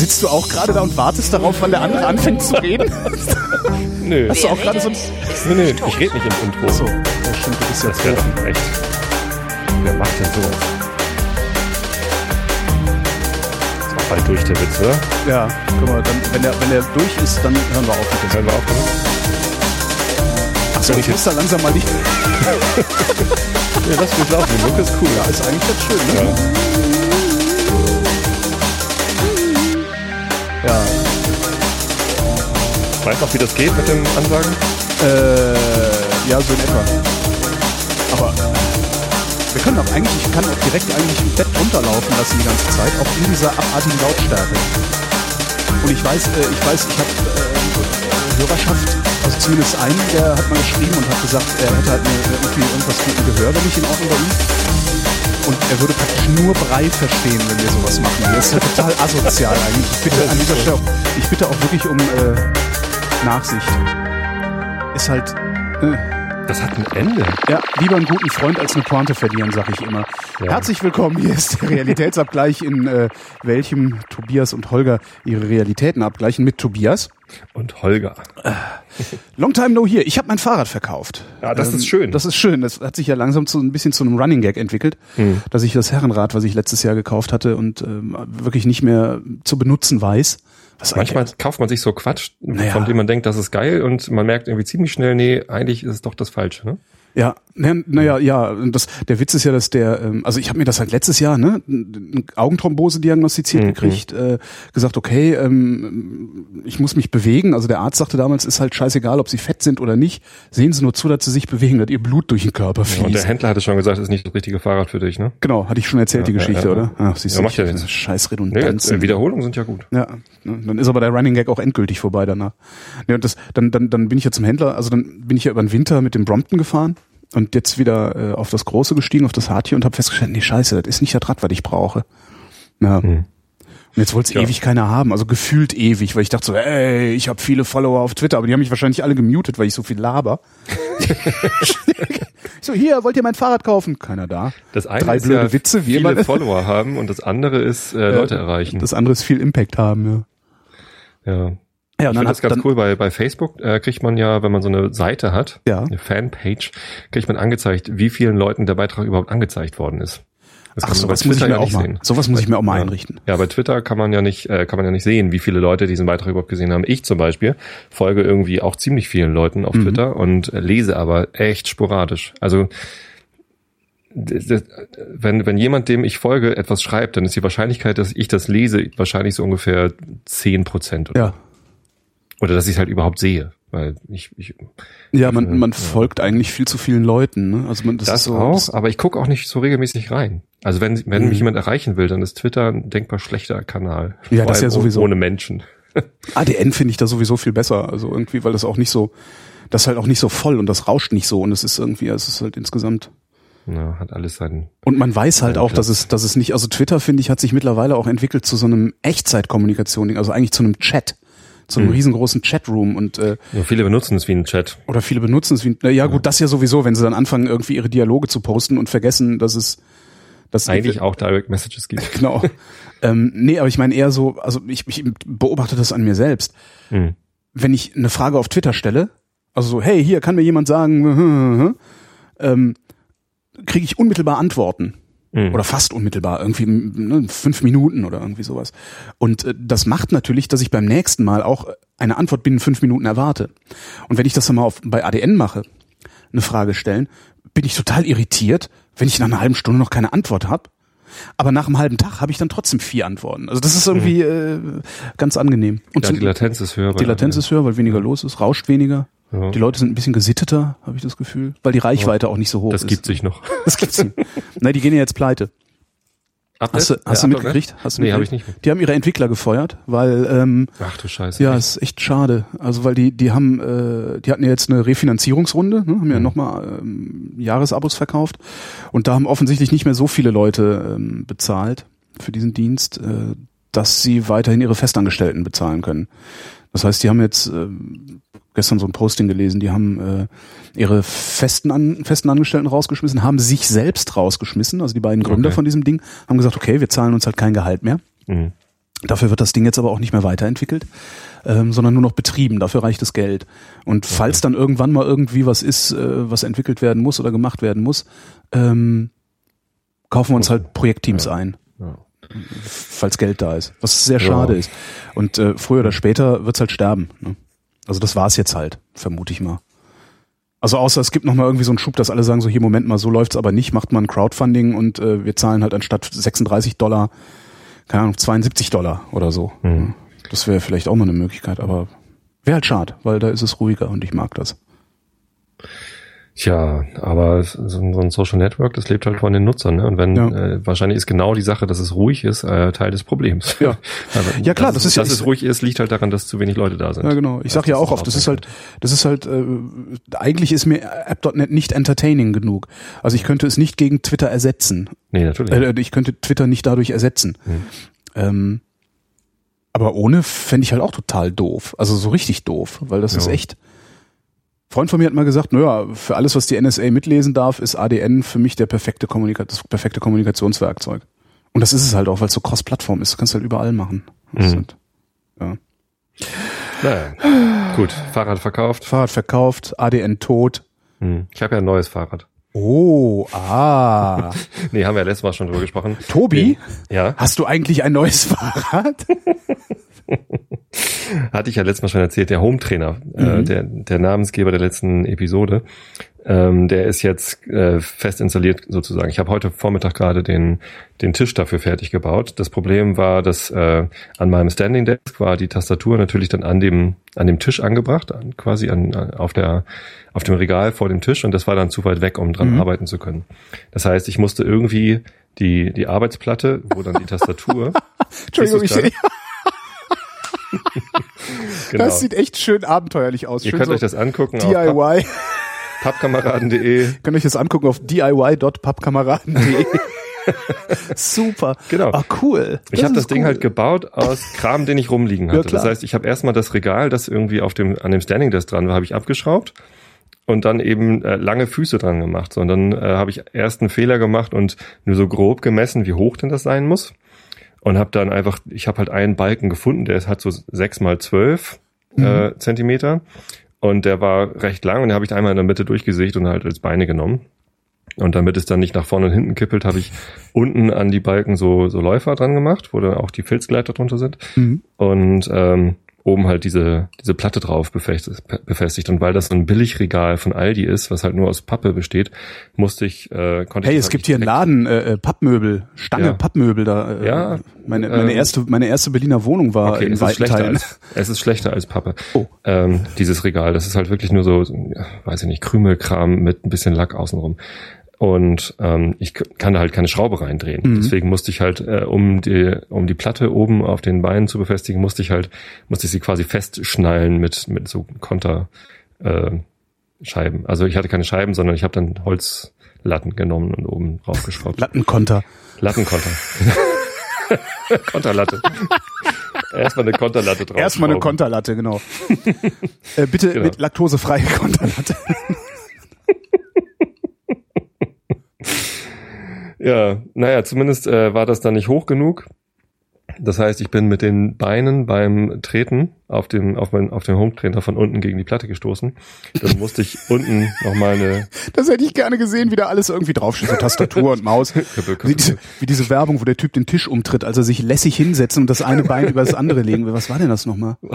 Sitzt du auch gerade da und wartest darauf, wann der andere anfängt zu reden? Nö. Hast du auch gerade so ein... Nee, nee, ich rede nicht im Intro. So, ja, stimmt, du bist ja Das wäre doch echt. Wer macht denn sowas? Ist auch bald durch der Witz, oder? Ja, guck mal, dann, wenn, der, wenn der durch ist, dann hören wir auf mit dem. Hören wir auf, oder? Achso, ich muss da langsam mal nicht... Ja, lass mich laufen. Die Mucke ist cool. Ja, ist eigentlich ganz schön, ne? Ja. Ja. Weißt du noch, wie das geht mit dem Ansagen? Äh, ja, so in etwa. Aber wir können auch eigentlich, ich kann auch direkt eigentlich im Bett runterlaufen lassen die ganze Zeit, auch in dieser abartigen Lautstärke. Und ich weiß, äh, ich weiß, ich habe äh, Hörerschaft, also zumindest einen, der hat mal geschrieben und hat gesagt, er hätte halt irgendwie irgendwas mit dem Gehör, wenn ich in Ordnung ihm. Und er würde praktisch nur Brei verstehen, wenn wir sowas machen. Das ist ja total asozial eigentlich. Ich bitte an dieser Stelle, auch, ich bitte auch wirklich um äh, Nachsicht. Ist halt, äh, Das hat ein Ende. ja, lieber einen guten Freund als eine Pointe verlieren, sag ich immer. Ja. Herzlich willkommen, hier ist der Realitätsabgleich, in äh, welchem Tobias und Holger ihre Realitäten abgleichen mit Tobias. Und Holger. Long time no here. Ich habe mein Fahrrad verkauft. Ähm, Ja, das ist schön. Das ist schön. Das hat sich ja langsam zu ein bisschen zu einem Running Gag entwickelt, Hm. dass ich das Herrenrad, was ich letztes Jahr gekauft hatte und ähm, wirklich nicht mehr zu benutzen weiß. Was Manchmal eigentlich- kauft man sich so Quatsch, Naja. von dem man denkt, das ist geil und man merkt irgendwie ziemlich schnell, nee, eigentlich ist es doch das Falsche. Ne? Ja, naja, naja, ja, das, der Witz ist ja, dass der, ähm, also ich habe mir das halt letztes Jahr, ne, eine Augenthrombose diagnostiziert Mhm. gekriegt, äh, gesagt, okay, ähm, ich muss mich bewegen. Also der Arzt sagte damals, ist halt scheißegal, ob sie fett sind oder nicht. Sehen Sie nur zu, dass sie sich bewegen, dass ihr Blut durch den Körper Ja, und der fließt. Händler hatte schon gesagt, das ist nicht das richtige Fahrrad für dich. Ne? genau, hatte ich schon erzählt, die Ja, Geschichte, ja, ja. oder? Ach, siehst Ja, du, macht ja ich- nichts. scheiß Nee, Redundanzen. äh, Wiederholungen sind ja gut. Ja, ne, dann ist aber der Running Gag auch endgültig vorbei danach. Ne, und das, dann, dann, dann bin ich ja zum Händler, also dann bin ich ja über den Winter mit dem Brompton gefahren und jetzt wieder äh, auf das Große gestiegen, auf das Hardtier und habe festgestellt, nee, scheiße, das ist nicht das Rad, was ich brauche. Ja. Hm. Und jetzt wollte es Ja. ewig keiner haben, also gefühlt ewig, weil ich dachte so, ey, ich habe viele Follower auf Twitter, aber die haben mich wahrscheinlich alle gemutet, weil ich so viel laber. so, hier, wollt ihr mein Fahrrad kaufen? Keiner da. Das eine Drei ist blöde ja Witze, wie viele immer. Follower haben und das andere ist äh, Leute erreichen. Das andere ist viel Impact haben, ja. ja. Ja, Ich finde das ganz cool. Bei, bei Facebook äh, kriegt man ja, wenn man so eine Seite hat, Ja. eine Fanpage, kriegt man angezeigt, wie vielen Leuten der Beitrag überhaupt angezeigt worden ist. Das Ach, sowas muss ich mir ja auch mal, sehen. sowas muss ich mir auch mal Ja. einrichten. Ja, bei Twitter kann man ja nicht, äh, kann man ja nicht sehen, wie viele Leute diesen Beitrag überhaupt gesehen haben. Ich zum Beispiel folge irgendwie auch ziemlich vielen Leuten auf Mhm. Twitter und lese aber echt sporadisch. Also wenn, wenn jemand, dem ich folge, etwas schreibt, dann ist die Wahrscheinlichkeit, dass ich das lese, wahrscheinlich so ungefähr zehn Prozent. Ja. Oder dass ich es halt überhaupt sehe. Weil ich, ich Ja, man, man Ja. folgt eigentlich viel zu vielen Leuten. Ne? Also man, das, das, ist so, auch, das- aber ich gucke auch nicht so regelmäßig rein. Also wenn, wenn Mhm. mich jemand erreichen will, dann ist Twitter ein denkbar schlechter Kanal. Ja, das ist ja sowieso. Ohne Menschen. ADN finde ich da sowieso viel besser. Also irgendwie, weil das auch nicht so, das ist halt auch nicht so voll und das rauscht nicht so und es ist irgendwie, es ist halt insgesamt. Ja, hat alles seinen. Und man weiß halt auch, klar. dass es, dass es nicht, also Twitter finde ich, hat sich mittlerweile auch entwickelt zu so einem Echtzeitkommunikation, also eigentlich zu einem Chat, zu einem Mhm. riesengroßen Chatroom und äh, Nur viele benutzen es wie ein Chat. oder viele benutzen es wie, na ja gut, das ja sowieso, wenn sie dann anfangen irgendwie ihre Dialoge zu posten und vergessen, dass es, dass Eigentlich auch Direct Messages gibt. Genau. ähm, nee, aber ich meine eher so, also ich, ich beobachte das an mir selbst. Hm. Wenn ich eine Frage auf Twitter stelle, also so, hey, hier kann mir jemand sagen, ähm, kriege ich unmittelbar Antworten. Hm. Oder fast unmittelbar, irgendwie ne, fünf Minuten oder irgendwie sowas. Und äh, das macht natürlich, dass ich beim nächsten Mal auch eine Antwort binnen fünf Minuten erwarte. Und wenn ich das dann mal auf, bei ADN mache, eine Frage stellen, bin ich total irritiert, wenn ich nach einer halben Stunde noch keine Antwort habe. Aber nach einem halben Tag habe ich dann trotzdem vier Antworten. Also das ist irgendwie äh, ganz angenehm. Und Ja, die Latenz ist höher. die Latenz ist höher, weil weniger los ist, rauscht weniger. Ja. Die Leute sind ein bisschen gesitteter, habe ich das Gefühl, weil die Reichweite auch nicht so hoch Das ist. gibt sich noch. Das gibt's nicht. Nein, die gehen ja jetzt pleite. Hast du, hast du Ja, mitgekriegt? Hast du Nee, habe ich nicht. Die haben ihre Entwickler gefeuert, weil ähm, Ach du Scheiße. ja, ist echt schade. Also weil die die haben äh, die hatten ja jetzt eine Refinanzierungsrunde, ne? haben ja Mhm. nochmal ähm, Jahresabos verkauft und da haben offensichtlich nicht mehr so viele Leute ähm, bezahlt für diesen Dienst, äh, dass sie weiterhin ihre Festangestellten bezahlen können. Das heißt, die haben jetzt ähm, gestern so ein Posting gelesen, die haben äh, ihre festen, An festen Angestellten rausgeschmissen, haben sich selbst rausgeschmissen, also die beiden Gründer Okay. von diesem Ding, haben gesagt, okay, wir zahlen uns halt kein Gehalt mehr. Mhm. Dafür wird das Ding jetzt aber auch nicht mehr weiterentwickelt, ähm, sondern nur noch betrieben. Dafür reicht das Geld. Und falls dann irgendwann mal irgendwie was ist, äh, was entwickelt werden muss oder gemacht werden muss, ähm, kaufen wir uns halt Projektteams Ja. ein, Ja. falls Geld da ist. Was sehr Ja. schade ist. Und äh, früher oder später wird's halt sterben. Ne? Also das war's jetzt halt, vermute ich mal. Also außer es gibt noch mal irgendwie so einen Schub, dass alle sagen so hier Moment mal, so läuft's aber nicht, macht man Crowdfunding und äh, wir zahlen halt anstatt 36 Dollar, keine Ahnung, 72 Dollar oder so. Mhm. Das wäre vielleicht auch mal eine Möglichkeit, aber wäre halt schade, weil da ist es ruhiger und ich mag das. Tja, aber so ein so ein Social Network, das lebt halt von den Nutzern, ne? Und wenn Ja. äh, wahrscheinlich ist genau die Sache, dass es ruhig ist, äh, Teil des Problems. Ja. Aber Ja, klar, dass das ist ja- dass es ruhig ist, liegt halt daran, dass zu wenig Leute da sind. Ja, genau. Ich sag ja auch oft, das ist halt, das ist halt, äh, eigentlich ist mir App.net nicht entertaining genug. Also ich könnte es nicht gegen Twitter ersetzen. Nee, natürlich. Äh, ich könnte Twitter nicht dadurch ersetzen. Hm. Ähm, aber ohne fände ich halt auch total doof. Also so richtig doof, weil das Ja. ist echt. Freund von mir hat mal gesagt, naja, für alles, was die NSA mitlesen darf, ist ADN für mich der perfekte Kommunika das perfekte Kommunikationswerkzeug. Und das ist es halt auch, weil es so cross-Plattform ist. Das kannst du halt überall machen. Mhm. halt, ja. Naja. Gut, Fahrrad verkauft. Fahrrad verkauft, ADN tot. Hm. Ich habe ja ein neues Fahrrad. Oh, ah. Nee, haben wir ja letztes Mal schon drüber gesprochen. Tobi, Ja, hast du eigentlich ein neues Fahrrad? hatte ich ja letztes Mal schon erzählt, der Home-Trainer, äh, Mhm. der, der Namensgeber der letzten Episode, ähm, der ist jetzt äh, fest installiert sozusagen. Ich habe heute Vormittag gerade den, den Tisch dafür fertig gebaut. Das Problem war, dass äh, an meinem Standing Desk war die Tastatur natürlich dann an dem, an dem Tisch angebracht, an, quasi an, auf, der, auf dem Regal vor dem Tisch und das war dann zu weit weg, um dran Mhm. arbeiten zu können. Das heißt, ich musste irgendwie die, die Arbeitsplatte, wo dann die Tastatur. Entschuldigung, ich genau. das sieht echt schön abenteuerlich aus. Ihr schön könnt so euch das angucken auf DIY. pappkameraden.de. Könnt euch das angucken auf diy.pappkameraden.de. Super. Genau. Ah, cool. Ich habe das Ding cool. halt gebaut aus Kram, den ich rumliegen Ja, hatte. klar. das heißt, ich habe erstmal das Regal, das irgendwie auf dem an dem Standing Desk dran war, habe ich abgeschraubt und dann eben äh, lange Füße dran gemacht. So, und dann äh, habe ich erst einen Fehler gemacht und nur so grob gemessen, wie hoch denn das sein muss. Und habe dann einfach, ich habe halt einen Balken gefunden, der ist halt so sechs mal zwölf Mhm. äh, Zentimeter und der war recht lang und den habe ich einmal in der Mitte durchgesägt und halt als Beine genommen. Und damit es dann nicht nach vorne und hinten kippelt, habe ich unten an die Balken so, so Läufer dran gemacht, wo dann auch die Filzgleiter drunter sind. Mhm. Und ähm, oben halt diese, diese Platte drauf befestigt. Und weil das so ein Billigregal von Aldi ist, was halt nur aus Pappe besteht, musste ich, äh, konnte Hey, ich es das gibt halt hier einen Laden, äh, äh, Pappmöbel, Stange Ja. Pappmöbel da. Äh, Ja, Meine, meine ähm, erste, meine erste Berliner Wohnung war Okay, in es ist, schlechter Teilen. als, es ist schlechter als Pappe. Oh. Ähm, dieses Regal, das ist halt wirklich nur so, weiß ich nicht, Krümelkram mit ein bisschen Lack außenrum. Und ähm, ich kann da halt keine Schraube reindrehen. Mhm. Deswegen musste ich halt, äh, um die, um die Platte oben auf den Beinen zu befestigen, musste ich halt, musste ich sie quasi festschnallen mit, mit so Konter äh, Scheiben. Also ich hatte keine Scheiben, sondern ich habe dann Holzlatten genommen und oben draufgeschraubt. Lattenkonter. Lattenkonter. Konterlatte. Erstmal eine Konterlatte drauf. Erstmal eine Konterlatte, genau. äh, bitte Genau. mit laktosefreie Konterlatte. Ja, naja, zumindest äh, war das dann nicht hoch genug. Das heißt, ich bin mit den Beinen beim Treten auf dem, auf mein, auf den Home-Trainer von unten gegen die Platte gestoßen. Dann musste ich unten nochmal eine Das hätte ich gerne gesehen, wie da alles irgendwie draufsteht, so Tastatur und Maus. Wie diese, wie diese Werbung, wo der Typ den Tisch umtritt, also sich lässig hinsetzen und das eine Bein über das andere legen will. Was war denn das nochmal?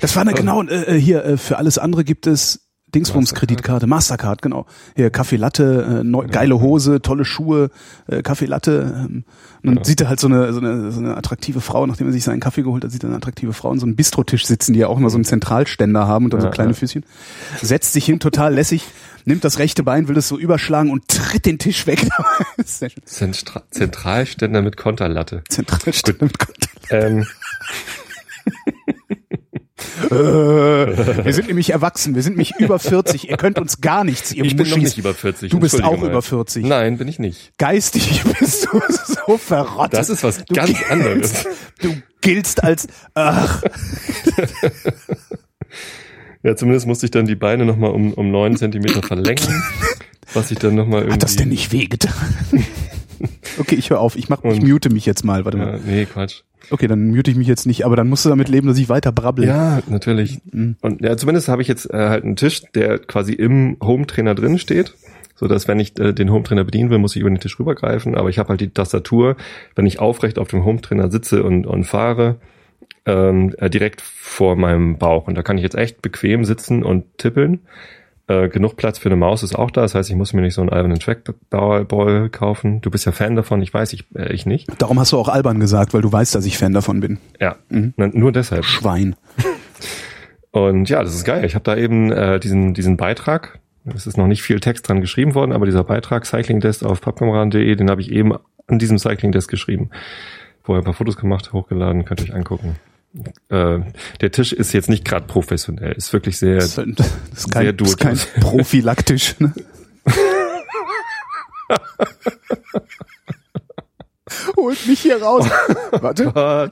Das war eine genau, äh, äh, hier, äh, für alles andere gibt es Dingsbums Kreditkarte, Mastercard, genau. Hier Kaffee Latte, äh, neu, geile Hose, tolle Schuhe, äh, Kaffee Latte. Ähm, und dann sieht er halt so eine, so, eine, so eine attraktive Frau, nachdem er sich seinen Kaffee geholt hat, sieht er eine attraktive Frau an so einem Bistrotisch sitzen, die ja auch immer so einen Zentralständer haben und dann so Ja, kleine ja. Füßchen. Setzt sich hin, total lässig, nimmt das rechte Bein, will es so überschlagen und tritt den Tisch weg. Zentra Zentralständer mit Konterlatte. Zentralständer mit Kontakt. Ähm, Äh, wir sind nämlich erwachsen, wir sind nämlich über 40, ihr könnt uns gar nichts, ihr ich bin noch nicht über 40. Du bist auch mal. über 40. Nein, bin ich nicht. Geistig bist du so verrottet. Das ist was Du ganz giltst- anderes. Du giltst als, ach, Ja, zumindest musste ich dann die Beine nochmal um, um neun Zentimeter verlängern, was ich dann nochmal irgendwie... hat das denn nicht wehgetan? okay, ich höre auf, ich mach, ich mute mich jetzt mal, warte mal. Ja, nee, Quatsch. Okay, dann mute ich mich jetzt nicht, aber dann musst du damit leben, dass ich weiter brabbel. Ja, natürlich. Mhm. Und ja, zumindest habe ich jetzt äh, halt einen Tisch, der quasi im Home-Trainer drin steht, so dass wenn ich äh, den Home-Trainer bedienen will, muss ich über den Tisch rübergreifen. Aber ich habe halt die Tastatur, wenn ich aufrecht auf dem Home-Trainer sitze und, und fahre, ähm, äh, direkt vor meinem Bauch. Und da kann ich jetzt echt bequem sitzen und tippeln. Äh, genug Platz für eine Maus ist auch da. Das heißt, ich muss mir nicht so einen albernen Trackball kaufen. Du bist ja Fan davon, ich weiß, ich, äh, ich nicht. Darum hast du auch albern gesagt, weil du weißt, dass ich Fan davon bin. Ja, Na, nur deshalb. Schwein. Und ja, das ist geil. Ich habe da eben äh, diesen, diesen Beitrag, es ist noch nicht viel Text dran geschrieben worden, aber dieser Beitrag Cycling Desk auf pappkameraden.de, den habe ich eben an diesem Cycling Desk geschrieben. Vorher ein paar Fotos gemacht, hochgeladen, könnt ihr euch angucken. Äh, der Tisch ist jetzt nicht gerade professionell, ist wirklich sehr, Das ist, halt- das ist kein, Sehr das ist kein prophylaktisch. Ne? Holt mich hier raus. Warte. Ta,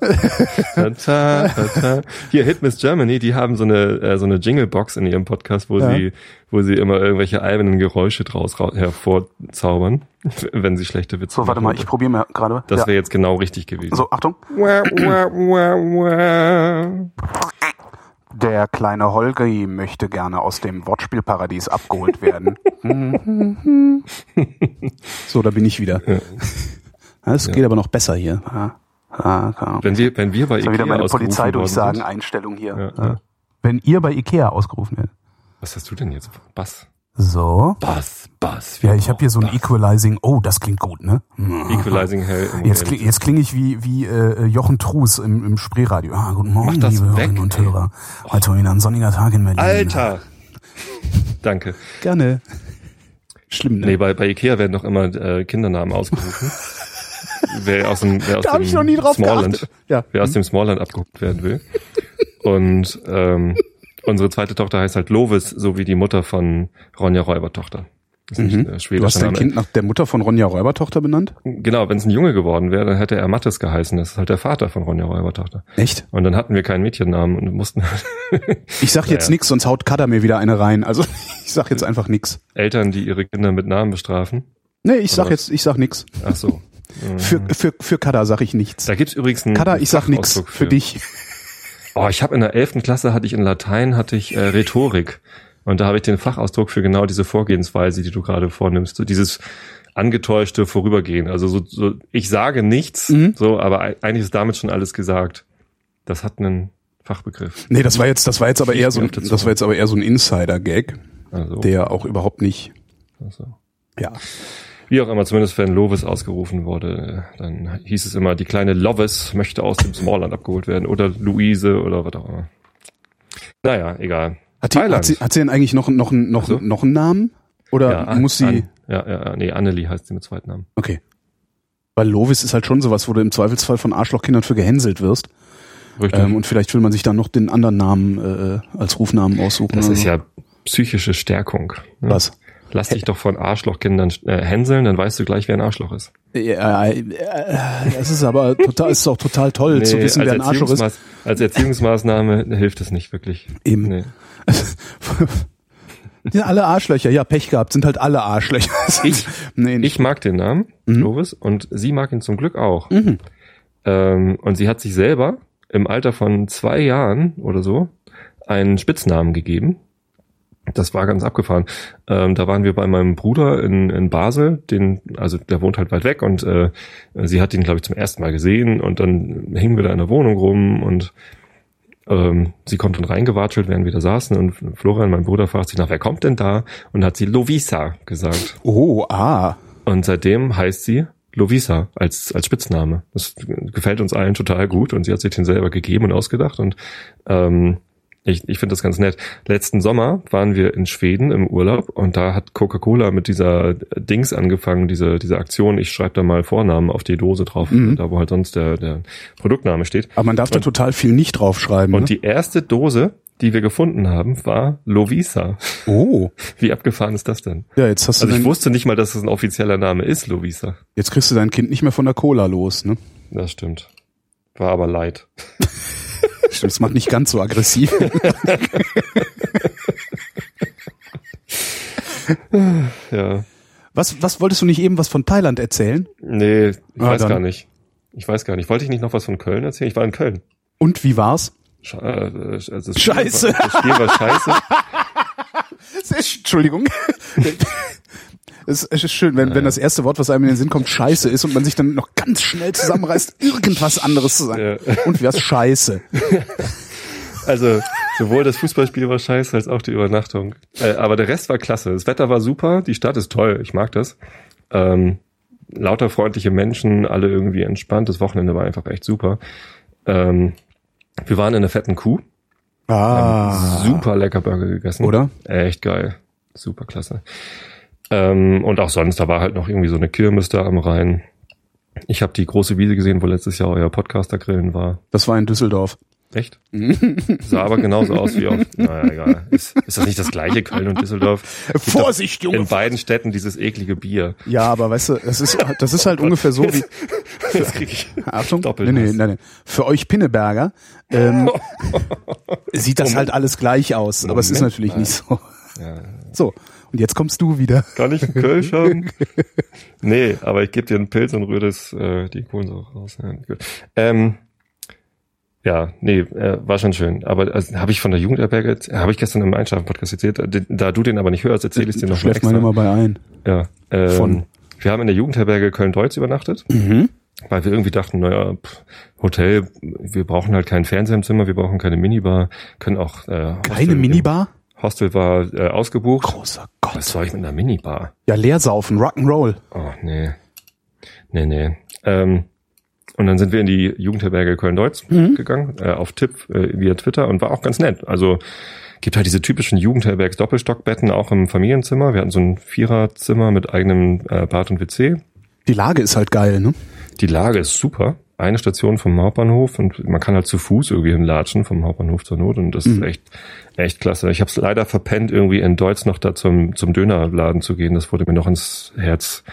ta, ta, ta. Hier Hit Miss Germany, die haben so eine äh, so eine Jingle Box in ihrem Podcast, wo Ja. sie wo sie immer irgendwelche albernen Geräusche draus ra- hervorzaubern, wenn sie schlechte Witze So, warte machen. mal, ich probiere mal gerade. Das Ja. wäre jetzt genau richtig gewesen. So, Achtung. Der kleine Holgi möchte gerne aus dem Wortspielparadies abgeholt werden. so, da bin ich wieder. Es geht aber noch besser hier. Ja. Ja, ja. Wenn wir wenn wir bei Das Ikea ja wieder meine ausgerufen worden Polizeidurchsagen, sind- Einstellung hier. Ja, Ja. ja. Wenn ihr bei Ikea ausgerufen werdet. Was hast du denn jetzt? Bass. So. Bass, Bass. Ja, ich habe hier so ein brauchen Equalizing. Oh, das klingt gut, ne? Bass. Equalizing Hell. Jetzt, kling, jetzt klinge ich wie, wie äh, Jochen Trus im, im Spreeradio. Ah, guten Morgen, liebe weg, Hörerinnen und ey. Hörer. Heute mal wieder ein sonniger Tag in Berlin. Alter! Danke. Gerne. Schlimm, ne? Nee, bei, bei Ikea werden doch immer äh, Kindernamen ausgerufen. Wer aus dem, wer aus dem ich noch nie drauf Smallland. Ja. wer aus dem Smallland abgeholt werden will. Und ähm, unsere zweite Tochter heißt halt Lovis, so wie die Mutter von Ronja Räubertochter. Das ist Mhm. äh, Du hast dein Name. Kind nach der Mutter von Ronja Räubertochter benannt? Genau, wenn es ein Junge geworden wäre, dann hätte er Mattes geheißen. Das ist halt der Vater von Ronja Räubertochter. Echt? Und dann hatten wir keinen Mädchennamen und mussten Ich sag jetzt Naja. nix, sonst haut Kada mir wieder eine rein. Also ich sag jetzt einfach nix. Eltern, die ihre Kinder mit Namen bestrafen. Nee, ich sag Oder jetzt, ich sag nix. Ach so. Für, für, für Kada sag ich nichts. Da gibt's übrigens einen Kada, ich sag nix. Fachausdruck Für dich. Oh, ich habe in der elften Klasse hatte ich in Latein hatte ich äh, Rhetorik und da habe ich den Fachausdruck für genau diese Vorgehensweise, die du gerade vornimmst, so dieses angetäuschte Vorübergehen. Also so, so ich sage nichts, Mhm. so, aber ei- eigentlich ist damit schon alles gesagt. Das hat einen Fachbegriff. Nee, das war jetzt, das war jetzt aber eher so, ein- das war jetzt aber eher so ein Insider-Gag, Also, der auch überhaupt nicht, also. ja. Wie auch immer, zumindest wenn Lovis ausgerufen wurde, äh, dann hieß es immer, die kleine Lovis möchte aus dem Smallland abgeholt werden oder Luise oder was auch immer. Naja, egal. Hat, die, hat, sie, hat sie denn eigentlich noch, noch, noch, so. noch einen Namen? Oder ja, muss sie, An, ja, ja, ja, nee, Annelie heißt sie mit Zweitnamen. okay. Weil Lovis ist halt schon sowas, wo du im Zweifelsfall von Arschlochkindern für gehänselt wirst. Richtig. Ähm, und vielleicht will man sich dann noch den anderen Namen äh, als Rufnamen aussuchen. Das oder ist ja psychische Stärkung. ne? Was? Lass dich doch von Arschlochkindern äh, hänseln, dann weißt du gleich, wer ein Arschloch ist. Ja, äh, äh, das ist aber total, ist auch total toll zu wissen, wer ein Arschloch ist. Als Erziehungsmaßnahme hilft es nicht wirklich. Eben. Nee. Die sind alle Arschlöcher. Ja, Pech gehabt, sind halt alle Arschlöcher. Ich- nee. Ich mag den Namen, Mhm. Lovis, und sie mag ihn zum Glück auch. Mhm. Ähm, und sie hat sich selber im Alter von zwei Jahren oder so einen Spitznamen gegeben. Das war ganz abgefahren. Ähm, da waren wir bei meinem Bruder in, in Basel, den, also der wohnt halt weit weg und äh, sie hat ihn, glaube ich, zum ersten Mal gesehen und dann hingen wir da in der Wohnung rum und ähm, sie kommt dann reingewatschelt, während wir da saßen und Florian, mein Bruder, fragt sich nach, wer kommt denn da? Und hat sie Lovisa gesagt. Oh, ah. Und seitdem heißt sie Lovisa als, als Spitzname. Das gefällt uns allen total gut und sie hat sich den selber gegeben und ausgedacht und ähm, ich, ich finde das ganz nett. Letzten Sommer waren wir in Schweden im Urlaub und da hat Coca-Cola mit dieser Dings angefangen, diese, diese Aktion, ich schreibe da mal Vornamen auf die Dose drauf, Mhm. da wo halt sonst der, der Produktname steht. Aber man darf da total viel nicht draufschreiben. Und ne? die erste Dose, die wir gefunden haben, war Lovisa. Oh. Wie abgefahren ist das denn? Ja, jetzt hast du Also ich wusste nicht mal, dass es ein offizieller Name ist, Lovisa. jetzt kriegst du dein Kind nicht mehr von der Cola los, ne? Das stimmt. War aber leid. Stimmt, es macht nicht ganz so aggressiv. Ja. Was, was wolltest du nicht eben was von Thailand erzählen? Nee, ich Ah, weiß dann. gar nicht. Ich weiß gar nicht. Wollte ich nicht noch was von Köln erzählen? Ich war in Köln. Und wie war's? Sche äh, also Scheiße. War, das Spiel war scheiße. Sch- Entschuldigung. Es ist schön, wenn, wenn das erste Wort, was einem in den Sinn kommt, scheiße ist und man sich dann noch ganz schnell zusammenreißt, irgendwas anderes zu sagen. Ja. Und wie war's? Scheiße. Also sowohl das Fußballspiel war scheiße als auch die Übernachtung. Äh, aber der Rest war klasse. Das Wetter war super, die Stadt ist toll, ich mag das. Ähm, lauter freundliche Menschen, alle irgendwie entspannt. Das Wochenende war einfach echt super. Ähm, wir waren in einer fetten Kuh, Ah. super lecker Burger gegessen. Oder? Echt geil. Super klasse. Ähm, und auch sonst, da war halt noch irgendwie so eine Kirmes da am Rhein. Ich habe die große Wiese gesehen, wo letztes Jahr euer Podcaster-Grillen war. Das war in Düsseldorf. Echt? Sah aber genauso aus wie auf. Naja, egal. Ist, ist das nicht das gleiche Köln und Düsseldorf? Gibt Vorsicht, Junge. In beiden Städten dieses eklige Bier. Ja, aber weißt du, das ist, das ist halt ungefähr so wie, Jetzt krieg ich. Achtung, Doppelt nee, nee, nein, nein. Für euch Pinneberger ähm, sieht das halt alles gleich aus, aber es ist Moment natürlich nicht so. Ja. So, und jetzt kommst du wieder. Kann ich einen Kölsch haben? nee, aber ich gebe dir einen Pilz und rühre das, äh, die Kohlensäure raus. Ja. Ähm, ja, nee, äh, war schon schön. Aber also, habe ich von der Jugendherberge, jetzt- habe ich gestern im Einschlafen-Podcast erzählt, äh, da du den aber nicht hörst, erzähle ich dir noch mal extra. immer bei ein. Ja, ähm, Von? Wir haben in der Jugendherberge Köln-Deutz übernachtet, Mhm. weil wir irgendwie dachten, naja, pff, Hotel, wir brauchen halt keinen Fernseher im Zimmer, wir brauchen keine Minibar, können auch äh, Keine Hostel- Minibar? Hostel war äh, ausgebucht. Großer Was Gott. soll ich mit einer Minibar? Ja, Leersaufen, Rock'n'Roll. Oh, nee. Nee, nee. Ähm, und dann sind wir in die Jugendherberge Köln-Deutz gegangen, äh, auf Tipp äh, via Twitter und war auch ganz nett. Also gibt halt diese typischen Jugendherbergs-Doppelstockbetten auch im Familienzimmer. Wir hatten so ein Viererzimmer mit eigenem äh, Bad und WC. Die Lage ist halt geil, ne? Die Lage ist super. Eine Station vom Hauptbahnhof und man kann halt zu Fuß irgendwie hinlatschen vom Hauptbahnhof zur Not und das ist echt echt klasse. Ich habe es leider verpennt, irgendwie in Deutsch noch da zum, zum Dönerladen zu gehen. Das wurde mir noch ins Herz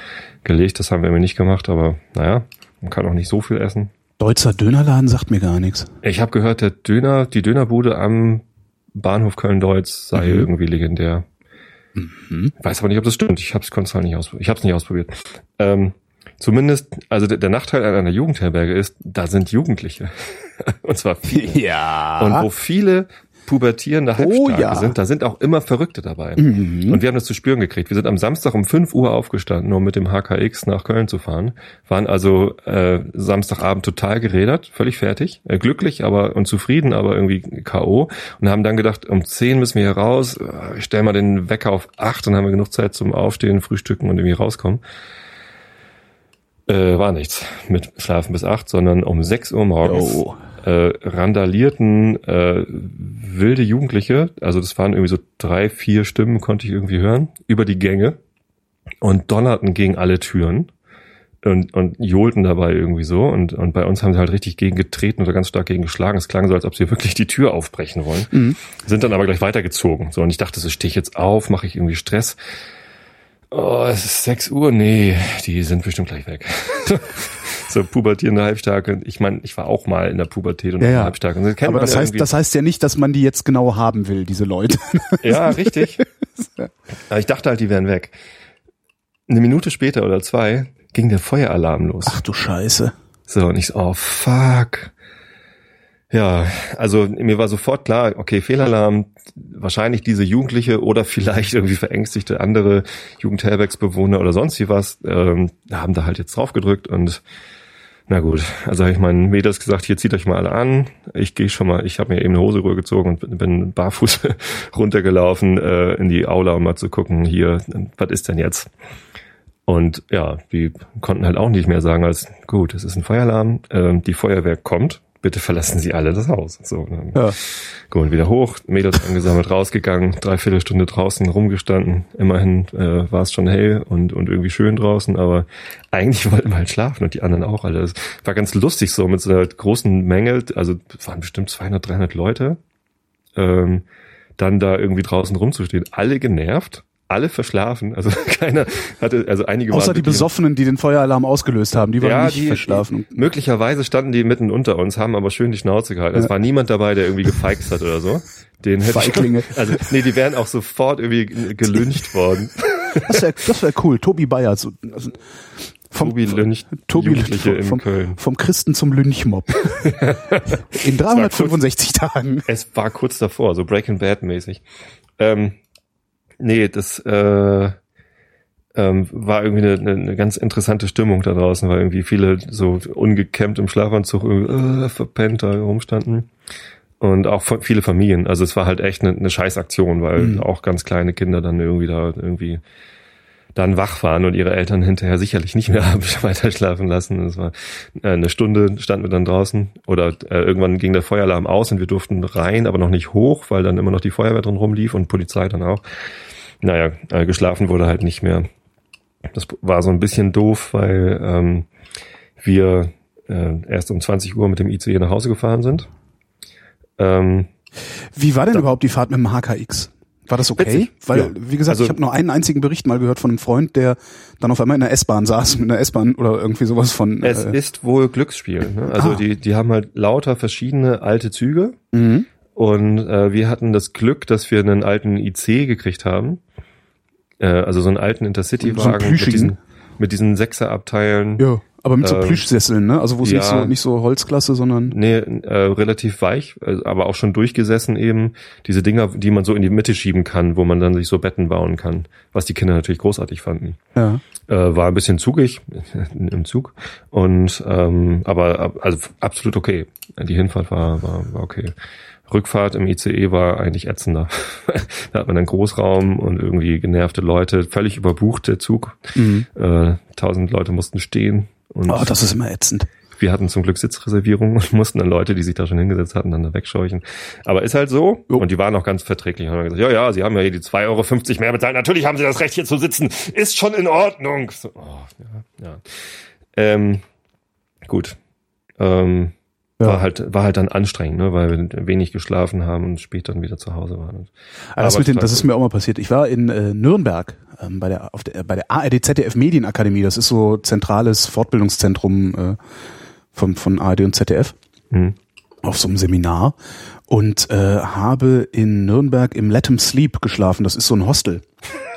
gelegt. Das haben wir mir nicht gemacht, aber naja, man kann auch nicht so viel essen. Deutzer Dönerladen sagt mir gar nichts. Ich habe gehört, der Döner, die Dönerbude am Bahnhof Köln-Deutz sei irgendwie legendär. Weiß aber nicht, ob das stimmt. Ich habe es konnte halt nicht ausprobiert. Ich habe es nicht ausprobiert. Ähm, zumindest, also der, der Nachteil an einer Jugendherberge ist, da sind Jugendliche. Und zwar viele. Ja. Und wo viele pubertierende Halbstarke Oh ja. sind, da sind auch immer Verrückte dabei. Und wir haben das zu spüren gekriegt. Wir sind am Samstag um 5 Uhr aufgestanden, um mit dem HKX nach Köln zu fahren. Waren also äh, Samstagabend total gerädert, völlig fertig, äh, glücklich aber und zufrieden, aber irgendwie K.O. Und haben dann gedacht, um 10 müssen wir hier raus, äh, ich stell mal den Wecker auf 8, dann haben wir genug Zeit zum Aufstehen, Frühstücken und irgendwie rauskommen. Äh, war nichts mit Schlafen bis 8, sondern um 6 Uhr morgens Jo. äh, randalierten äh, wilde Jugendliche, also das waren irgendwie so drei, vier Stimmen, konnte ich irgendwie hören, über die Gänge und donnerten gegen alle Türen und, und johlten dabei irgendwie so und, und bei uns haben sie halt richtig gegen getreten oder ganz stark gegen geschlagen. Es klang so, als ob sie wirklich die Tür aufbrechen wollen. Sind dann aber gleich weitergezogen. So, und ich dachte, so stehe ich jetzt auf, mache ich irgendwie Stress. Oh, es ist 6 Uhr. Nee, die sind bestimmt gleich weg. so pubertierende Halbstarke. Ich meine, ich war auch mal in der Pubertät und Ja, ja. Halbstarke. Und das Aber das ja heißt, das heißt ja nicht, dass man die jetzt genau haben will, diese Leute. Ja, richtig. Aber ich dachte halt, die wären weg. Eine Minute später oder zwei ging der Feueralarm los. Ach du Scheiße. So, und ich so, oh fuck. Ja, also mir war sofort klar, okay, Fehlalarm, wahrscheinlich diese Jugendliche oder vielleicht irgendwie verängstigte andere Jugendherbergsbewohner oder sonst wie was, ähm, haben da halt jetzt drauf gedrückt und na gut, also habe ich meinen Mädels gesagt, hier zieht euch mal alle an. Ich gehe schon mal, ich habe mir eben eine Hose rübergezogen und bin- barfuß runtergelaufen äh, in die Aula, um mal zu gucken, hier, was ist denn jetzt? Und ja, die konnten halt auch nicht mehr sagen als, gut, es ist ein Feueralarm, ähm, die Feuerwehr kommt, bitte verlassen Sie alle das Haus. So, dann Ja. Gut, wieder hoch, Mädels angesammelt, rausgegangen, dreiviertel Stunde draußen rumgestanden. Immerhin äh, war es schon hell und, und irgendwie schön draußen, aber eigentlich wollten wir halt schlafen und die anderen auch alle. Es war ganz lustig so mit so einer großen Menge, also es waren bestimmt 200, 300 Leute, ähm, dann da irgendwie draußen rumzustehen. Alle genervt, alle verschlafen, also keiner hatte, also einige Außer die Besoffenen, die den Feueralarm ausgelöst haben, die waren nicht verschlafen. Möglicherweise standen die mitten unter uns, haben aber schön die Schnauze gehalten. Es war niemand dabei, der irgendwie gefeixt hat oder so. Den hätte Feiglinge. ich, also nee, die wären auch sofort irgendwie gelyncht worden. Das wäre das wär cool. Tobi Bayer. So, also, Vom, Tobi Lynch, Tobi Jugendliche in vom, Köln. vom Christen zum Lynchmob. In 365 Tagen. Es war kurz davor, so Breaking Bad mäßig. Ähm, nee, das äh, ähm, war irgendwie eine, eine, ganz interessante Stimmung da draußen, weil irgendwie viele so ungekämmt im Schlafanzug irgendwie, äh, verpennt da rumstanden. Und auch viele Familien. Also es war halt echt eine, eine Scheißaktion, weil Mhm. auch ganz kleine Kinder dann irgendwie da irgendwie dann wach waren und ihre Eltern hinterher sicherlich nicht mehr weiter schlafen lassen. Es war äh, eine Stunde standen wir dann draußen oder äh, irgendwann ging der Feueralarm aus und wir durften rein, aber noch nicht hoch, weil dann immer noch die Feuerwehr drin rumlief und Polizei dann auch. Naja, äh, geschlafen wurde halt nicht mehr. Das war so ein bisschen doof, weil ähm, wir äh, erst um 20 Uhr mit dem ICE nach Hause gefahren sind. Ähm, Wie war denn überhaupt die Fahrt mit dem HKX? War das okay? Witzig, Weil, ja. wie gesagt, Also- ich habe nur einen einzigen Bericht mal gehört von einem Freund, der dann auf einmal in der S-Bahn saß, mit einer S-Bahn oder irgendwie sowas von. Es äh, ist wohl Glücksspiel. Ne? Also Ah. die, die haben halt lauter verschiedene alte Züge mhm. und äh, wir hatten das Glück, dass wir einen alten IC gekriegt haben. Äh, also so einen alten So Intercity-Wagen einen mit diesen, mit diesen Sechserabteilen. Ja, aber mit so Ähm, Plüschsesseln, ne? Also wo es nicht ja. so nicht so Holzklasse, sondern Nee, äh, relativ weich, äh, aber auch schon durchgesessen eben. Diese Dinger, die man so in die Mitte schieben kann, wo man dann sich so Betten bauen kann, was die Kinder natürlich großartig fanden. ja. Äh, war ein bisschen zugig im Zug und ähm, aber ab- also absolut okay. Die Hinfahrt war war, war okay. Rückfahrt im ICE war eigentlich ätzender. da hat man einen Großraum und irgendwie genervte Leute, völlig überbucht der Zug. Mhm. Äh, tausend Leute mussten stehen und Oh, das ist immer ätzend. wir hatten zum Glück Sitzreservierungen und mussten dann Leute, die sich da schon hingesetzt hatten, dann da wegscheuchen. Aber ist halt so. Jo. Und die waren auch ganz verträglich. Und haben gesagt, ja, ja, sie haben ja hier die 2,50 Euro mehr bezahlt. Natürlich haben sie das Recht, hier zu sitzen. Ist schon in Ordnung. So, oh, ja, ja. Ähm, gut. Ähm, Ja. War halt, war halt dann anstrengend, ne, weil wir wenig geschlafen haben und später dann wieder zu Hause waren. Aber Ah, das, Aber mit den, das ist mir auch mal passiert. Ich war in äh, Nürnberg ähm, bei der auf der bei der ARD ZDF Medienakademie. Das ist so zentrales Fortbildungszentrum äh, von von ARD und ZDF Mhm. auf so einem Seminar und äh, habe in Nürnberg im Let 'em Sleep geschlafen. Das ist so ein Hostel.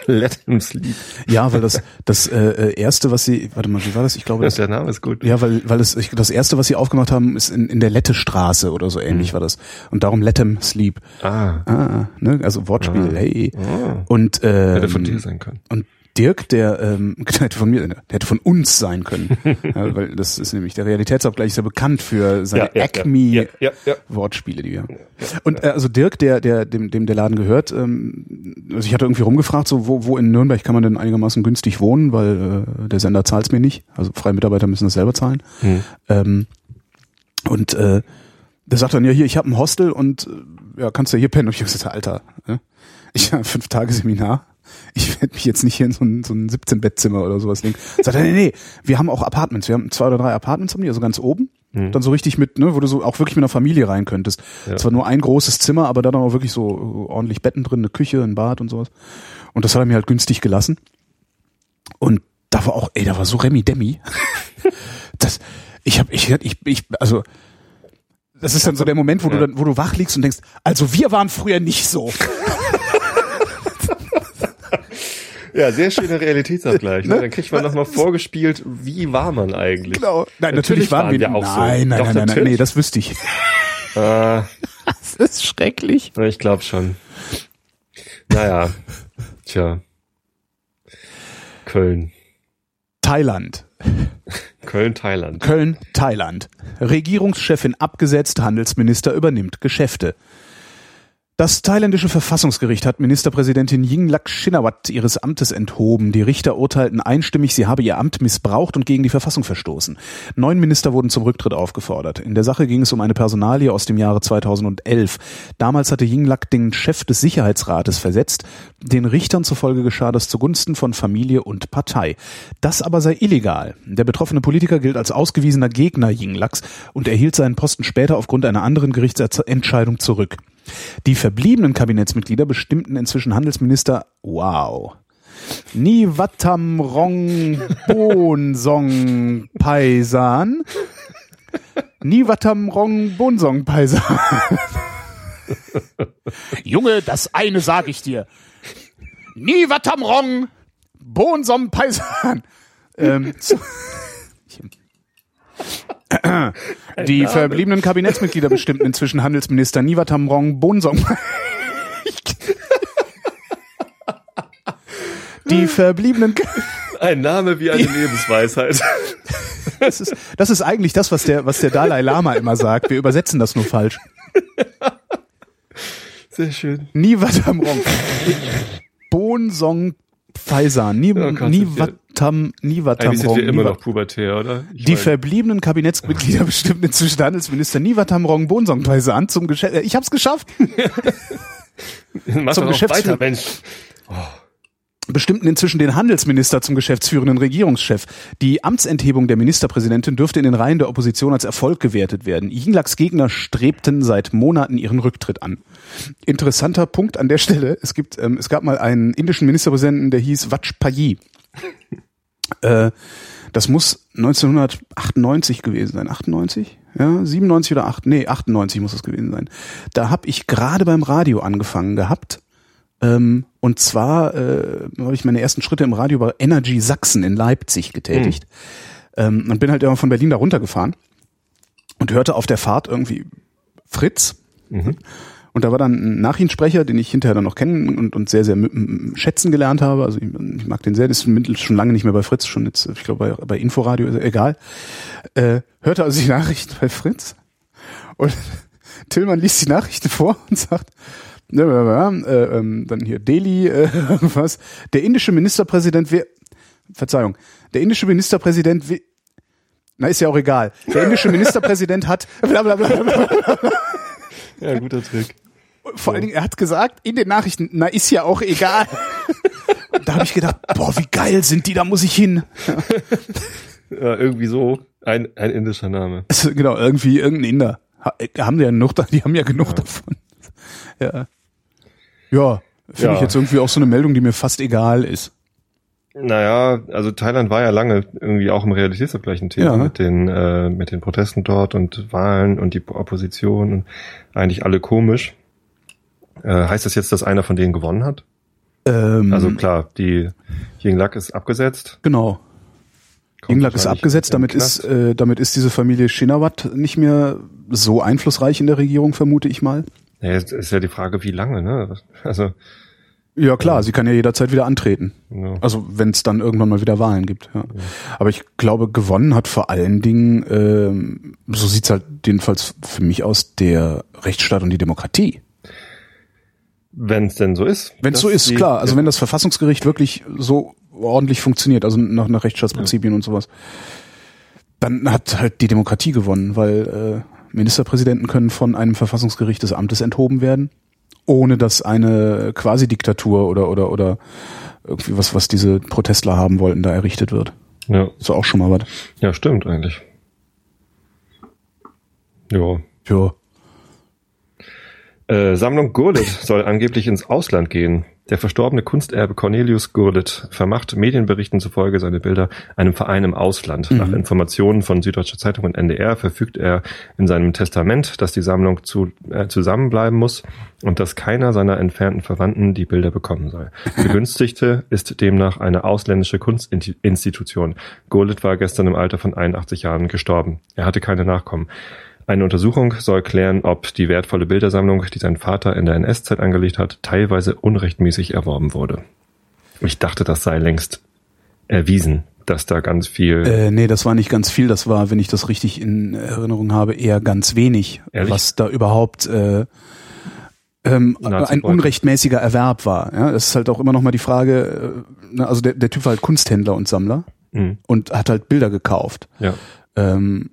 Let him sleep. Ja, weil das das äh, äh, erste, was sie, warte mal, wie war das? Ich glaube, das, Der Name ist gut. ja, weil weil es ich, das erste, was sie aufgemacht haben, ist in, in der Lettestraße oder so ähnlich war das. Und darum Let 'em Sleep. Ah. Ah, ne, also Wortspiel. Ah. Hey. Ah. Und ähm, Hätte von dir sein können. und Dirk, der, ähm, der hätte von mir, der hätte von uns sein können. ja, weil das ist nämlich, der Realitätsabgleich ist ja bekannt für seine ja, ja, ja, ja. Wortspiele, die wir haben. Und äh, also Dirk, der, der, dem, dem der Laden gehört, ähm, also ich hatte irgendwie rumgefragt, so wo, wo in Nürnberg kann man denn einigermaßen günstig wohnen, weil äh, der Sender zahlt's mir nicht. Also freie Mitarbeiter müssen das selber zahlen. Hm. Ähm, und äh, der sagt dann, ja hier, ich habe ein Hostel und äh, ja, kannst du hier pennen. Und ich hab gesagt, Alter, ne? ich habe fünf Tage Seminar. Ich werde mich jetzt nicht hier in so ein, so ein 17-Bettzimmer oder sowas legen. Sagt er, nee, nee, wir haben auch Apartments. Wir haben zwei oder drei Apartments, haben die, also ganz oben. Mhm. Dann so richtig mit, ne, wo du so auch wirklich mit einer Familie rein könntest. Ja. Zwar nur ein großes Zimmer, aber da dann auch wirklich so ordentlich Betten drin, eine Küche, ein Bad und sowas. Und das hat er mir halt günstig gelassen. Und da war auch, ey, da war so Remi Demi. das, ich hab, ich, ich, ich, also, das ist dann so der Moment, wo du Ja. dann, wo du wach liegst und denkst, also wir waren früher nicht so. Ja, sehr schöner Realitätsabgleich. Ne? Ne? Dann kriegt man nochmal vorgespielt, wie war man eigentlich? Genau. Nein, natürlich, waren wir, auch so. Nein, nein, Doch, nein, nein, nein, natürlich. nee, das wüsste ich. Äh, Das ist schrecklich. ich glaube schon. Naja, tja. Köln. Thailand. Köln, Thailand. Köln, Thailand. Regierungschefin abgesetzt, Handelsminister übernimmt Geschäfte. Das thailändische Verfassungsgericht hat Ministerpräsidentin Yingluck Shinawat ihres Amtes enthoben. Die Richter urteilten einstimmig, sie habe ihr Amt missbraucht und gegen die Verfassung verstoßen. Neun Minister wurden zum Rücktritt aufgefordert. In der Sache ging es um eine Personalie aus dem Jahre 2011. Damals hatte Yingluck den Chef des Sicherheitsrates versetzt. Den Richtern zufolge geschah das zugunsten von Familie und Partei. Das aber sei illegal. Der betroffene Politiker gilt als ausgewiesener Gegner Yinglucks und erhielt seinen Posten später aufgrund einer anderen Gerichtsentscheidung zurück. Die verbliebenen Kabinettsmitglieder bestimmten inzwischen Handelsminister Wow. Niwatamrong Bonsong Paisan. Niwatamrong Bonsong Paisan. Junge, das eine sage ich dir. Niwatamrong Bonsong Paisan. Ähm, zu, die verbliebenen Kabinettsmitglieder bestimmten inzwischen Handelsminister Niwa Tamrong Bonsong. Die verbliebenen. Ein Name wie eine Lebensweisheit. Das ist, das ist eigentlich das, was der, was der Dalai Lama immer sagt. Wir übersetzen das nur falsch. Sehr schön. Niwa Tamrong. Bonsong Pfeisan. Ni, Oh Gott, Niwatam, Niwatam Eigentlich sind wir immer noch pubertär, oder? Ich Die verbliebenen Kabinettsmitglieder bestimmten inzwischen Handelsminister Niwatam Rong Bonsong Paisan zum Geschäft. Ich hab's geschafft. mach zum doch Geschäftsführer- weiter, Mensch. Bestimmten inzwischen den Handelsminister zum geschäftsführenden Regierungschef. Die Amtsenthebung der Ministerpräsidentin dürfte in den Reihen der Opposition als Erfolg gewertet werden. Yinglaks Gegner strebten seit Monaten ihren Rücktritt an. Interessanter Punkt an der Stelle. Es gibt, ähm, es gab mal einen indischen Ministerpräsidenten, der hieß Vajpayee. Äh, das muss 1998 gewesen sein. 98? Ja, 97 oder 8? Nee, 98 muss es gewesen sein. Da habe ich gerade beim Radio angefangen gehabt. Ähm, und zwar äh, habe ich meine ersten Schritte im Radio bei Energy Sachsen in Leipzig getätigt. Ähm, und bin halt immer von Berlin da runtergefahren und hörte auf der Fahrt irgendwie Fritz. Und da war dann ein Nachrichtensprecher, den ich hinterher dann noch kennen und, und sehr, sehr schätzen gelernt habe. Also ich, ich mag den sehr, das ist schon lange nicht mehr bei Fritz, schon jetzt, ich glaube bei, bei Inforadio, egal. Äh, hörte also die Nachrichten bei Fritz und Tillmann liest die Nachrichten vor und sagt, äh, äh, ähm, dann hier Delhi, äh, was, der indische Ministerpräsident, wer, Verzeihung, der indische Ministerpräsident, we- na ist ja auch egal, der indische Ministerpräsident hat, bla bla bla. Ja, guter Trick. vor allen Dingen, er hat gesagt in den Nachrichten, na ist ja auch egal. da habe ich gedacht, boah, wie geil sind die, da muss ich hin. Ja, irgendwie so. Ein, ein indischer Name. Also, genau, irgendwie irgendein Inder. Ha, äh, haben die ja genug, da- die haben ja genug davon. Ja. Ja, finde Ja. ich jetzt irgendwie auch so eine Meldung, die mir fast egal ist. Naja, also Thailand war ja lange irgendwie auch im realitätsabgleichen Thema Ja. mit den äh, mit den Protesten dort und Wahlen und die Opposition und eigentlich alle komisch. Äh, heißt das jetzt, dass einer von denen gewonnen hat? Ähm, Also klar, die Yingluck ist abgesetzt. genau. kommt Yingluck ist abgesetzt, damit ist, äh, damit ist diese Familie Shinawat nicht mehr so einflussreich in der Regierung, vermute ich mal. Ja, jetzt ist ja die Frage, wie lange, ne? Also, Ja klar, sie kann ja jederzeit wieder antreten. ja. Also wenn es dann irgendwann mal wieder Wahlen gibt. Ja. Aber ich glaube, gewonnen hat vor allen Dingen, ähm, so sieht's halt jedenfalls für mich aus, der Rechtsstaat und die Demokratie. wenn es denn so ist. Wenn es so ist, die- klar. Also wenn das Verfassungsgericht wirklich so ordentlich funktioniert, also nach, nach Rechtsstaatsprinzipien und sowas, dann hat halt die Demokratie gewonnen, weil äh, Ministerpräsidenten können von einem Verfassungsgericht des Amtes enthoben werden, ohne dass eine Quasi-Diktatur oder oder oder irgendwie was, was diese Protestler haben wollten, da errichtet wird. Ja, Ist auch schon mal was. ja, stimmt eigentlich. Ja. Ja. Äh, Sammlung Gurlitt soll angeblich ins Ausland gehen. Der verstorbene Kunsterbe Cornelius Gurlitt vermacht Medienberichten zufolge seine Bilder einem Verein im Ausland. Nach Informationen von Süddeutscher Zeitung und NDR verfügt er in seinem Testament, dass die Sammlung zu, äh, zusammenbleiben muss und dass keiner seiner entfernten Verwandten die Bilder bekommen soll. Begünstigte ist demnach eine ausländische Kunstinstitution. Gurlitt war gestern im Alter von 81 Jahren gestorben. Er hatte keine Nachkommen. Eine Untersuchung soll klären, ob die wertvolle Bildersammlung, die sein Vater in der NS-Zeit angelegt hat, teilweise unrechtmäßig erworben wurde. Ich dachte, das sei längst erwiesen, dass da ganz viel. Äh, nee, das war nicht ganz viel. Das war, wenn ich das richtig in Erinnerung habe, eher ganz wenig, Ehrlich? was da überhaupt äh, ähm, ein unrechtmäßiger Erwerb war. Ja, das ist halt auch immer noch mal die Frage. Äh, na, also der, der Typ war halt Kunsthändler und Sammler Hm, und hat halt Bilder gekauft. ja. Ähm,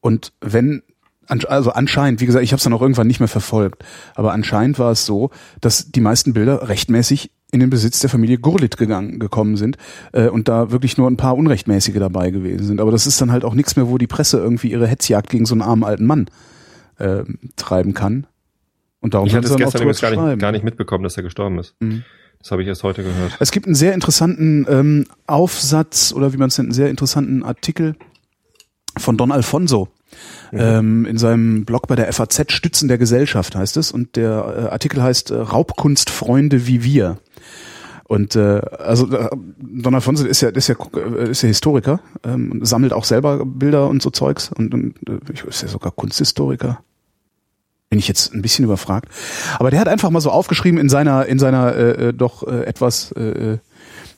und wenn, also anscheinend, wie gesagt, ich habe es dann auch irgendwann nicht mehr verfolgt, aber anscheinend war es so, dass die meisten Bilder rechtmäßig in den Besitz der Familie Gurlitt gegangen, gekommen sind äh, und da wirklich nur ein paar unrechtmäßige dabei gewesen sind. Aber das ist dann halt auch nichts mehr, wo die Presse irgendwie ihre Hetzjagd gegen so einen armen alten Mann äh, treiben kann. Und darum Ich hatte es gestern übrigens gar nicht, gar nicht mitbekommen, dass er gestorben ist. Das habe ich erst heute gehört. Es gibt einen sehr interessanten ähm, Aufsatz oder wie man es nennt, einen sehr interessanten Artikel von Don Alfonso. Ähm, in seinem Blog bei der FAZ Stützen der Gesellschaft heißt es und der äh, Artikel heißt äh, Raubkunstfreunde wie wir. Und äh, also äh, Don Alfonso ist ja ist ja äh, ist ja Historiker, ähm, sammelt auch selber Bilder und so Zeugs und, und äh, ist ja sogar Kunsthistoriker. Bin ich jetzt ein bisschen überfragt. Aber der hat einfach mal so aufgeschrieben in seiner in seiner äh, äh doch äh, etwas äh,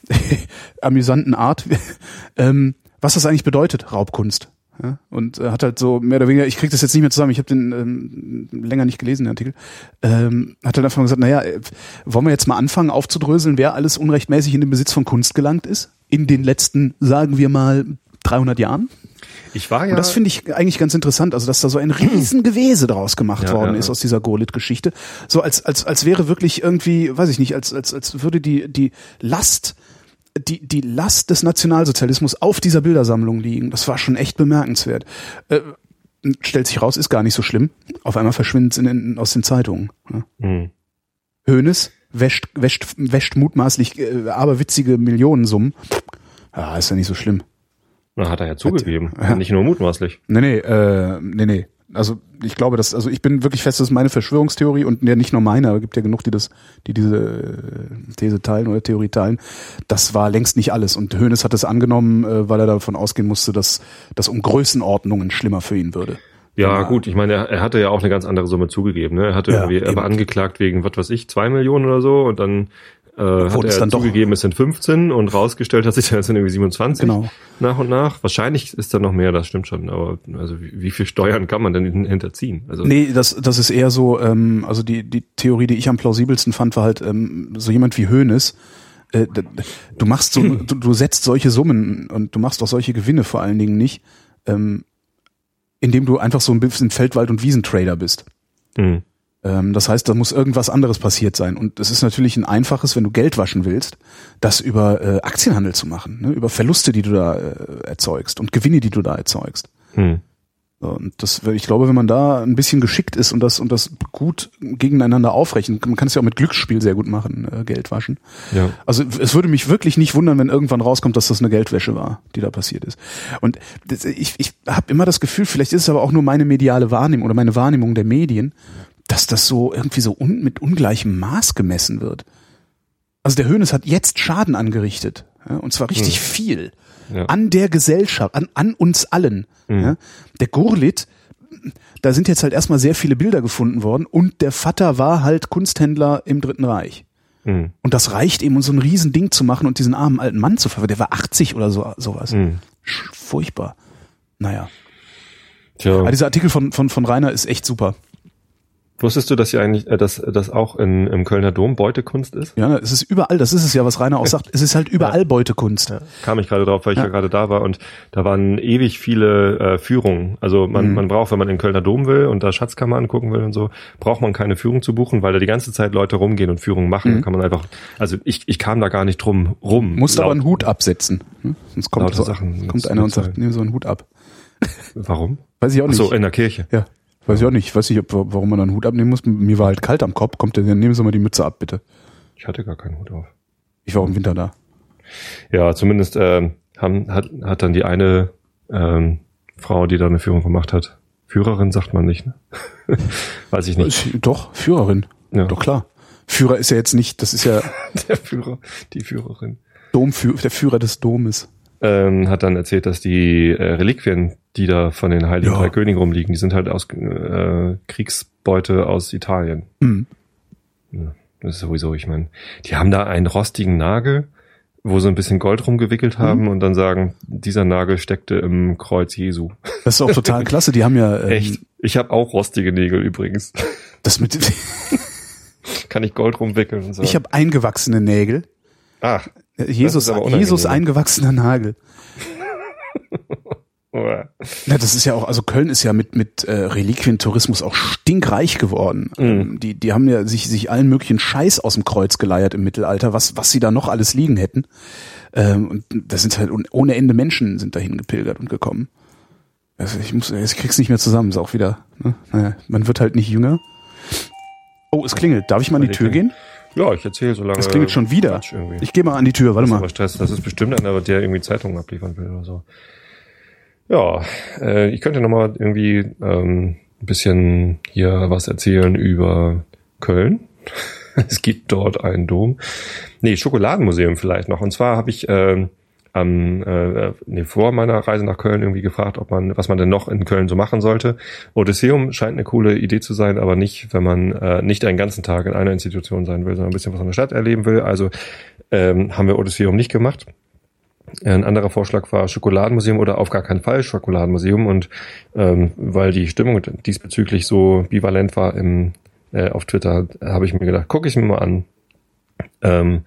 amüsanten Art, ähm, was das eigentlich bedeutet, Raubkunst. Ja, und äh, hat halt so mehr oder weniger, ich krieg das jetzt nicht mehr zusammen, ich habe den ähm, länger nicht gelesen, den Artikel, ähm, hat halt einfach gesagt, naja, äh, wollen wir jetzt mal anfangen aufzudröseln, wer alles unrechtmäßig in den Besitz von Kunst gelangt ist? In den letzten, sagen wir mal, 300 Jahren? Ich war ja. Und das finde ich eigentlich ganz interessant, also dass da so ein Riesengewese draus gemacht ja, worden ja, ist aus dieser Gurlit-Geschichte. So als, als, als wäre wirklich irgendwie, weiß ich nicht, als, als, als würde die, die Last die, die Last des Nationalsozialismus auf dieser Bildersammlung liegen. Das war schon echt bemerkenswert. Äh, stellt sich raus, ist gar nicht so schlimm. Auf einmal verschwindet es aus den Zeitungen. Ja. Mhm. Hoeneß wäscht, wäscht, wäscht mutmaßlich äh, aberwitzige Millionensummen. Ja, ist ja nicht so schlimm. Na, hat er ja zugegeben. Hat, ja. Nicht nur mutmaßlich. Nee, nee, äh, nee, nee also ich glaube, dass, also ich bin wirklich fest, das ist meine Verschwörungstheorie und ja nicht nur meine, aber gibt ja genug, die das, die diese äh, These teilen oder Theorie teilen. Das war längst nicht alles. Und Hoeneß hat es angenommen, äh, weil er davon ausgehen musste, dass das um Größenordnungen schlimmer für ihn würde. Ja, gut, ich meine, er, er hatte ja auch eine ganz andere Summe zugegeben. Ne? Er hatte ja, irgendwie, er war angeklagt wegen, was weiß ich, zwei Millionen oder so und dann äh, hat er dann zugegeben, es sind 15 und rausgestellt hat sich, es sind irgendwie 27 genau. nach und nach. Wahrscheinlich ist da noch mehr, das stimmt schon, aber also wie, wie viel Steuern kann man denn hinterziehen? Also nee, das, das ist eher so, ähm, also die, die Theorie, die ich am plausibelsten fand, war halt ähm, so jemand wie Hoeneß, äh, du machst so, du, du setzt solche Summen und du machst auch solche Gewinne vor allen Dingen nicht, ähm, indem du einfach so ein bisschen Feldwald- und Wiesentrader bist. Mhm. Ähm, das heißt, da muss irgendwas anderes passiert sein. Und es ist natürlich ein einfaches, wenn du Geld waschen willst, das über äh, Aktienhandel zu machen, ne? über Verluste, die du da äh, erzeugst und Gewinne, die du da erzeugst. Hm. Und das, ich glaube, wenn man da ein bisschen geschickt ist und das und das gut gegeneinander aufrechnet, man kann es ja auch mit Glücksspiel sehr gut machen, äh, Geld waschen. Ja. Also es würde mich wirklich nicht wundern, wenn irgendwann rauskommt, dass das eine Geldwäsche war, die da passiert ist. Und das, ich, ich habe immer das Gefühl, vielleicht ist es aber auch nur meine mediale Wahrnehmung oder meine Wahrnehmung der Medien, dass das so irgendwie so un mit ungleichem Maß gemessen wird. Also der Hönes hat jetzt Schaden angerichtet, ja, und zwar richtig hm. viel ja. an der Gesellschaft, an, an uns allen. Hm. Ja. Der Gurlit, da sind jetzt halt erstmal sehr viele Bilder gefunden worden und der Vater war halt Kunsthändler im Dritten Reich. Hm. Und das reicht eben, um so ein Riesending zu machen und diesen armen alten Mann zu verwirren. Der war 80 oder so sowas. Hm. Furchtbar. Naja. Tja. Aber dieser Artikel von, von, von Rainer ist echt super. Wusstest du, dass ja eigentlich, äh, dass das auch in, im Kölner Dom Beutekunst ist? Ja, es ist überall, das ist es ja, was Rainer auch sagt. Es ist halt überall ja. Beutekunst. Ja. Kam ich gerade drauf, weil ich ja, ja gerade da war und da waren ewig viele äh, Führungen. Also man, mhm. man braucht, wenn man in Kölner Dom will und da Schatzkammer angucken will und so, braucht man keine Führung zu buchen, weil da die ganze Zeit Leute rumgehen und Führungen machen. Mhm. Kann man einfach, also ich, ich kam da gar nicht drum rum. Musst aber einen Hut absetzen. Hm? Sonst kommt, so, Sachen, kommt einer und sagt, nimm so einen Hut ab. Warum? Weiß ich auch nicht. Ach so, in der Kirche. Ja. Weiß ich auch nicht. Ich weiß nicht, ob, warum man einen Hut abnehmen muss. Mir war halt kalt am Kopf. Kommt der, dann nehmen Sie mal die Mütze ab, bitte. Ich hatte gar keinen Hut auf. Ich war auch im Winter da. Ja, zumindest ähm, haben, hat, hat dann die eine ähm, Frau, die da eine Führung gemacht hat. Führerin sagt man nicht, ne? Weiß ich nicht. Doch, Führerin. Ja. Doch klar. Führer ist ja jetzt nicht, das ist ja. der Führer, die Führerin. Domführer, der Führer des Domes. Ähm, hat dann erzählt, dass die äh, Reliquien, die da von den Heiligen ja. Drei Königen rumliegen, die sind halt aus äh, Kriegsbeute aus Italien. Mhm. Ja, das ist sowieso, ich meine, die haben da einen rostigen Nagel, wo sie ein bisschen Gold rumgewickelt mhm. haben mhm. und dann sagen, dieser Nagel steckte im Kreuz Jesu. Das ist auch total klasse. Die haben ja ähm, echt. Ich habe auch rostige Nägel übrigens. Das mit kann ich Gold rumwickeln und so. Ich habe eingewachsene Nägel. Ach. Jesus, Jesus eingewachsener Nagel. Ja, das ist ja auch, also Köln ist ja mit mit äh, Reliquientourismus auch stinkreich geworden. Ähm, die die haben ja sich sich allen möglichen Scheiß aus dem Kreuz geleiert im Mittelalter, was was sie da noch alles liegen hätten. Ähm, und da sind halt ohne Ende Menschen sind dahin gepilgert und gekommen. Also ich muss, ich krieg's nicht mehr zusammen, ist auch wieder. Ne? Naja, man wird halt nicht jünger. Oh, es klingelt. Darf ich mal an die Tür gehen? Ja, ich erzähle so lange. Es klingelt schon wieder. Ich gehe mal an die Tür, warte mal. Stress. Das ist bestimmt einer, der irgendwie Zeitungen abliefern will oder so. Ja, äh, ich könnte nochmal irgendwie ähm, ein bisschen hier was erzählen über Köln. es gibt dort einen Dom. Nee, Schokoladenmuseum vielleicht noch. Und zwar habe ich ähm, am, äh, nee, vor meiner Reise nach Köln irgendwie gefragt, ob man, was man denn noch in Köln so machen sollte. Odysseum scheint eine coole Idee zu sein, aber nicht, wenn man äh, nicht einen ganzen Tag in einer Institution sein will, sondern ein bisschen was in der Stadt erleben will. Also ähm, haben wir Odysseum nicht gemacht. Ein anderer Vorschlag war Schokoladenmuseum oder auf gar keinen Fall Schokoladenmuseum und ähm, weil die Stimmung diesbezüglich so bivalent war im, äh, auf Twitter, habe ich mir gedacht, gucke ich mir mal an. Ähm,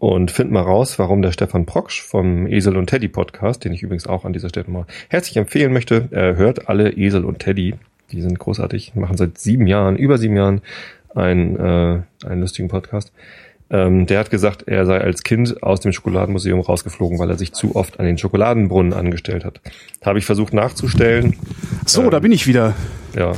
und find mal raus, warum der Stefan Proksch vom Esel und Teddy Podcast, den ich übrigens auch an dieser Stelle mal herzlich empfehlen möchte, äh, hört alle Esel und Teddy. Die sind großartig, machen seit sieben Jahren, über sieben Jahren einen, äh, einen lustigen Podcast. Ähm, der hat gesagt, er sei als Kind aus dem Schokoladenmuseum rausgeflogen, weil er sich zu oft an den Schokoladenbrunnen angestellt hat. Habe ich versucht nachzustellen. So, ähm, da bin ich wieder. Ja.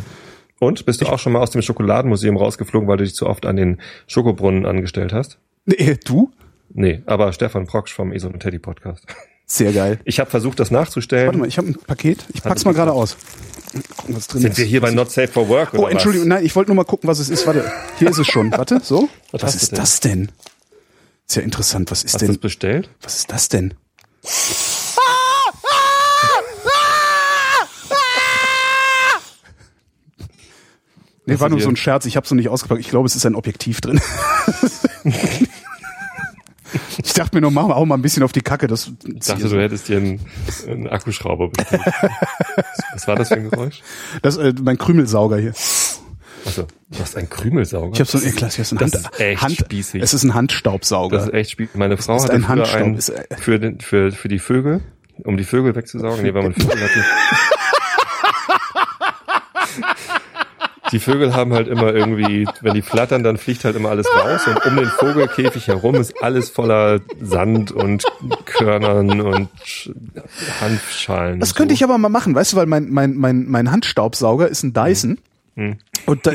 Und bist du auch schon mal aus dem Schokoladenmuseum rausgeflogen, weil du dich zu oft an den Schokobrunnen angestellt hast? Nee, du? Nee, aber Stefan Proksch vom Esel und Teddy Podcast. Sehr geil. Ich habe versucht, das nachzustellen. Warte mal, ich habe ein Paket. Ich pack's mal gerade aus. Gucken, was drin Sind ist. wir hier bei Not Safe for Work? Oder oh, Entschuldigung, nein, ich wollte nur mal gucken, was es ist. Warte, hier ist es schon. Warte, so. Was, was ist denn? das denn? Ist ja interessant. Was ist Hast denn? Hast du bestellt? Was ist das denn? Nee, war nur so ein Scherz. Ich habe so nicht ausgepackt. Ich glaube, es ist ein Objektiv drin. Ich dachte mir nur, mach mal auch mal ein bisschen auf die Kacke. Das ich dachte, du hättest dir einen, einen Akkuschrauber bestellt. Was war das für ein Geräusch? Das äh, mein Krümelsauger hier. Also, du hast einen Krümelsauger? Ich habe so ein, hab so ein das Hand, ist echt Hand, spießig. Es ist ein Handstaubsauger. Das ist echt spießig. Meine Frau hat ein Handstaub. Einen für, den, für, für die Vögel, um die Vögel wegzusaugen. Nee, weil man Vögel hat. Die Vögel haben halt immer irgendwie, wenn die flattern, dann fliegt halt immer alles raus und um den Vogelkäfig herum ist alles voller Sand und Körnern und Hanfschalen. Das könnte so. ich aber mal machen, weißt du, weil mein, mein, mein, mein Handstaubsauger ist ein Dyson. Hm. Und da,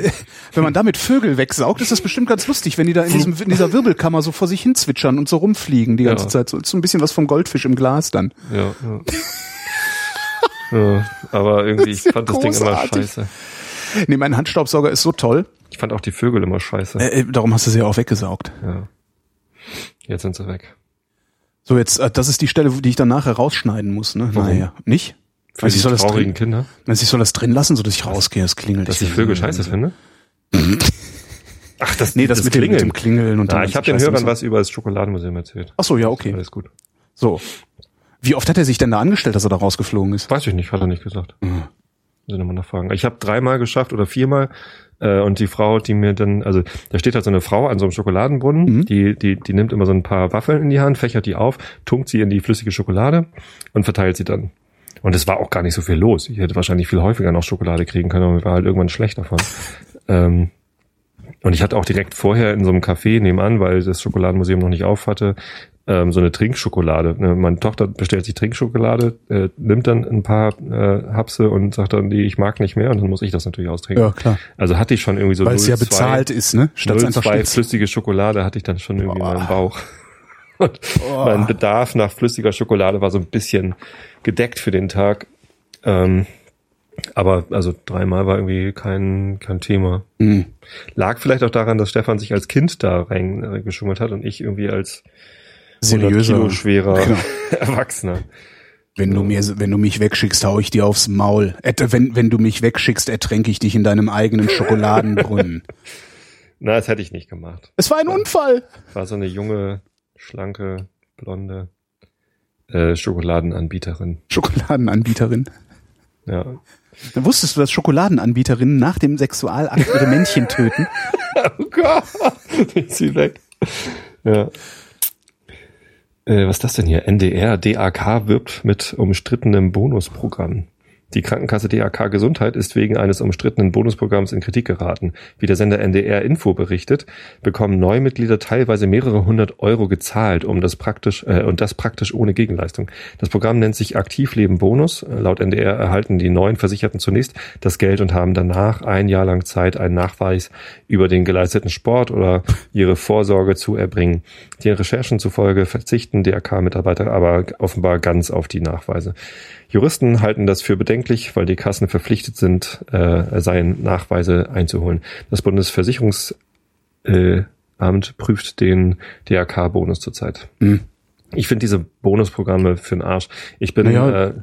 wenn man damit Vögel wegsaugt, ist das bestimmt ganz lustig, wenn die da in, diesem, in dieser Wirbelkammer so vor sich hin zwitschern und so rumfliegen die ganze ja. Zeit. So, so ein bisschen was vom Goldfisch im Glas dann. Ja, ja. ja aber irgendwie, ich fand das Ding immer scheiße. Nee, mein Handstaubsauger ist so toll. Ich fand auch die Vögel immer scheiße. Äh, äh, darum hast du sie ja auch weggesaugt. Ja. Jetzt sind sie weg. So, jetzt, äh, das ist die Stelle, die ich dann nachher rausschneiden muss, ne? Warum? Naja, nicht? Für also die soll das drin, Kinder? Also ich soll das drin lassen, so dass ich rausgehe, es klingelt. Dass ich Vögel scheiße finde? Ach, das, nee, das, das mit, Klingeln. Dem, mit dem Klingeln und ja, Ich habe den Hörern was über das Schokoladenmuseum erzählt. Ach so, ja, okay. Alles gut. So. Wie oft hat er sich denn da angestellt, dass er da rausgeflogen ist? Weiß ich nicht, hat er nicht gesagt. Mhm. Sind immer noch Fragen. Ich habe dreimal geschafft oder viermal äh, und die Frau, die mir dann, also da steht halt so eine Frau an so einem Schokoladenbrunnen, mhm. die, die, die nimmt immer so ein paar Waffeln in die Hand, fächert die auf, tunkt sie in die flüssige Schokolade und verteilt sie dann. Und es war auch gar nicht so viel los. Ich hätte wahrscheinlich viel häufiger noch Schokolade kriegen können, aber mir war halt irgendwann schlecht davon. ähm, und ich hatte auch direkt vorher in so einem Café nebenan, weil das Schokoladenmuseum noch nicht auf hatte, ähm, so eine Trinkschokolade. Ne, meine Tochter bestellt sich Trinkschokolade, äh, nimmt dann ein paar äh, Hapse und sagt dann, die ich mag nicht mehr und dann muss ich das natürlich austrinken. Ja, klar. Also hatte ich schon irgendwie so Weil es ja bezahlt ist, ne? Statt 0, einfach zwei flüssige Schokolade hatte ich dann schon irgendwie oh. in meinem Bauch. Und oh. mein Bedarf nach flüssiger Schokolade war so ein bisschen gedeckt für den Tag. Ähm, aber also dreimal war irgendwie kein, kein Thema. Mhm. Lag vielleicht auch daran, dass Stefan sich als Kind da reingeschummelt hat und ich irgendwie als seriöser, Kilo schwerer genau. Erwachsener. Wenn du mir, wenn du mich wegschickst, hau ich dir aufs Maul. Wenn, wenn du mich wegschickst, ertränke ich dich in deinem eigenen Schokoladenbrunnen. Na, das hätte ich nicht gemacht. Es war ein Unfall. War so eine junge, schlanke, blonde äh, Schokoladenanbieterin. Schokoladenanbieterin. Ja. Dann wusstest du, dass Schokoladenanbieterinnen nach dem Sexualakt ihre Männchen töten? oh Gott, ist sie weg. Ja äh, was ist das denn hier? NDR, DAK wirbt mit umstrittenem Bonusprogramm. Die Krankenkasse DAK Gesundheit ist wegen eines umstrittenen Bonusprogramms in Kritik geraten. Wie der Sender NDR Info berichtet, bekommen Neumitglieder teilweise mehrere hundert Euro gezahlt, um das praktisch äh, und das praktisch ohne Gegenleistung. Das Programm nennt sich Aktivleben Bonus. Laut NDR erhalten die neuen Versicherten zunächst das Geld und haben danach ein Jahr lang Zeit, einen Nachweis über den geleisteten Sport oder ihre Vorsorge zu erbringen. Den Recherchen zufolge verzichten DAK-Mitarbeiter aber offenbar ganz auf die Nachweise. Juristen halten das für bedenklich, weil die Kassen verpflichtet sind, äh, seien Nachweise einzuholen. Das Bundesversicherungs äh, Amt prüft den DRK-Bonus zurzeit. Hm. Ich finde diese Bonusprogramme für den Arsch. Ich bin, Naja. äh,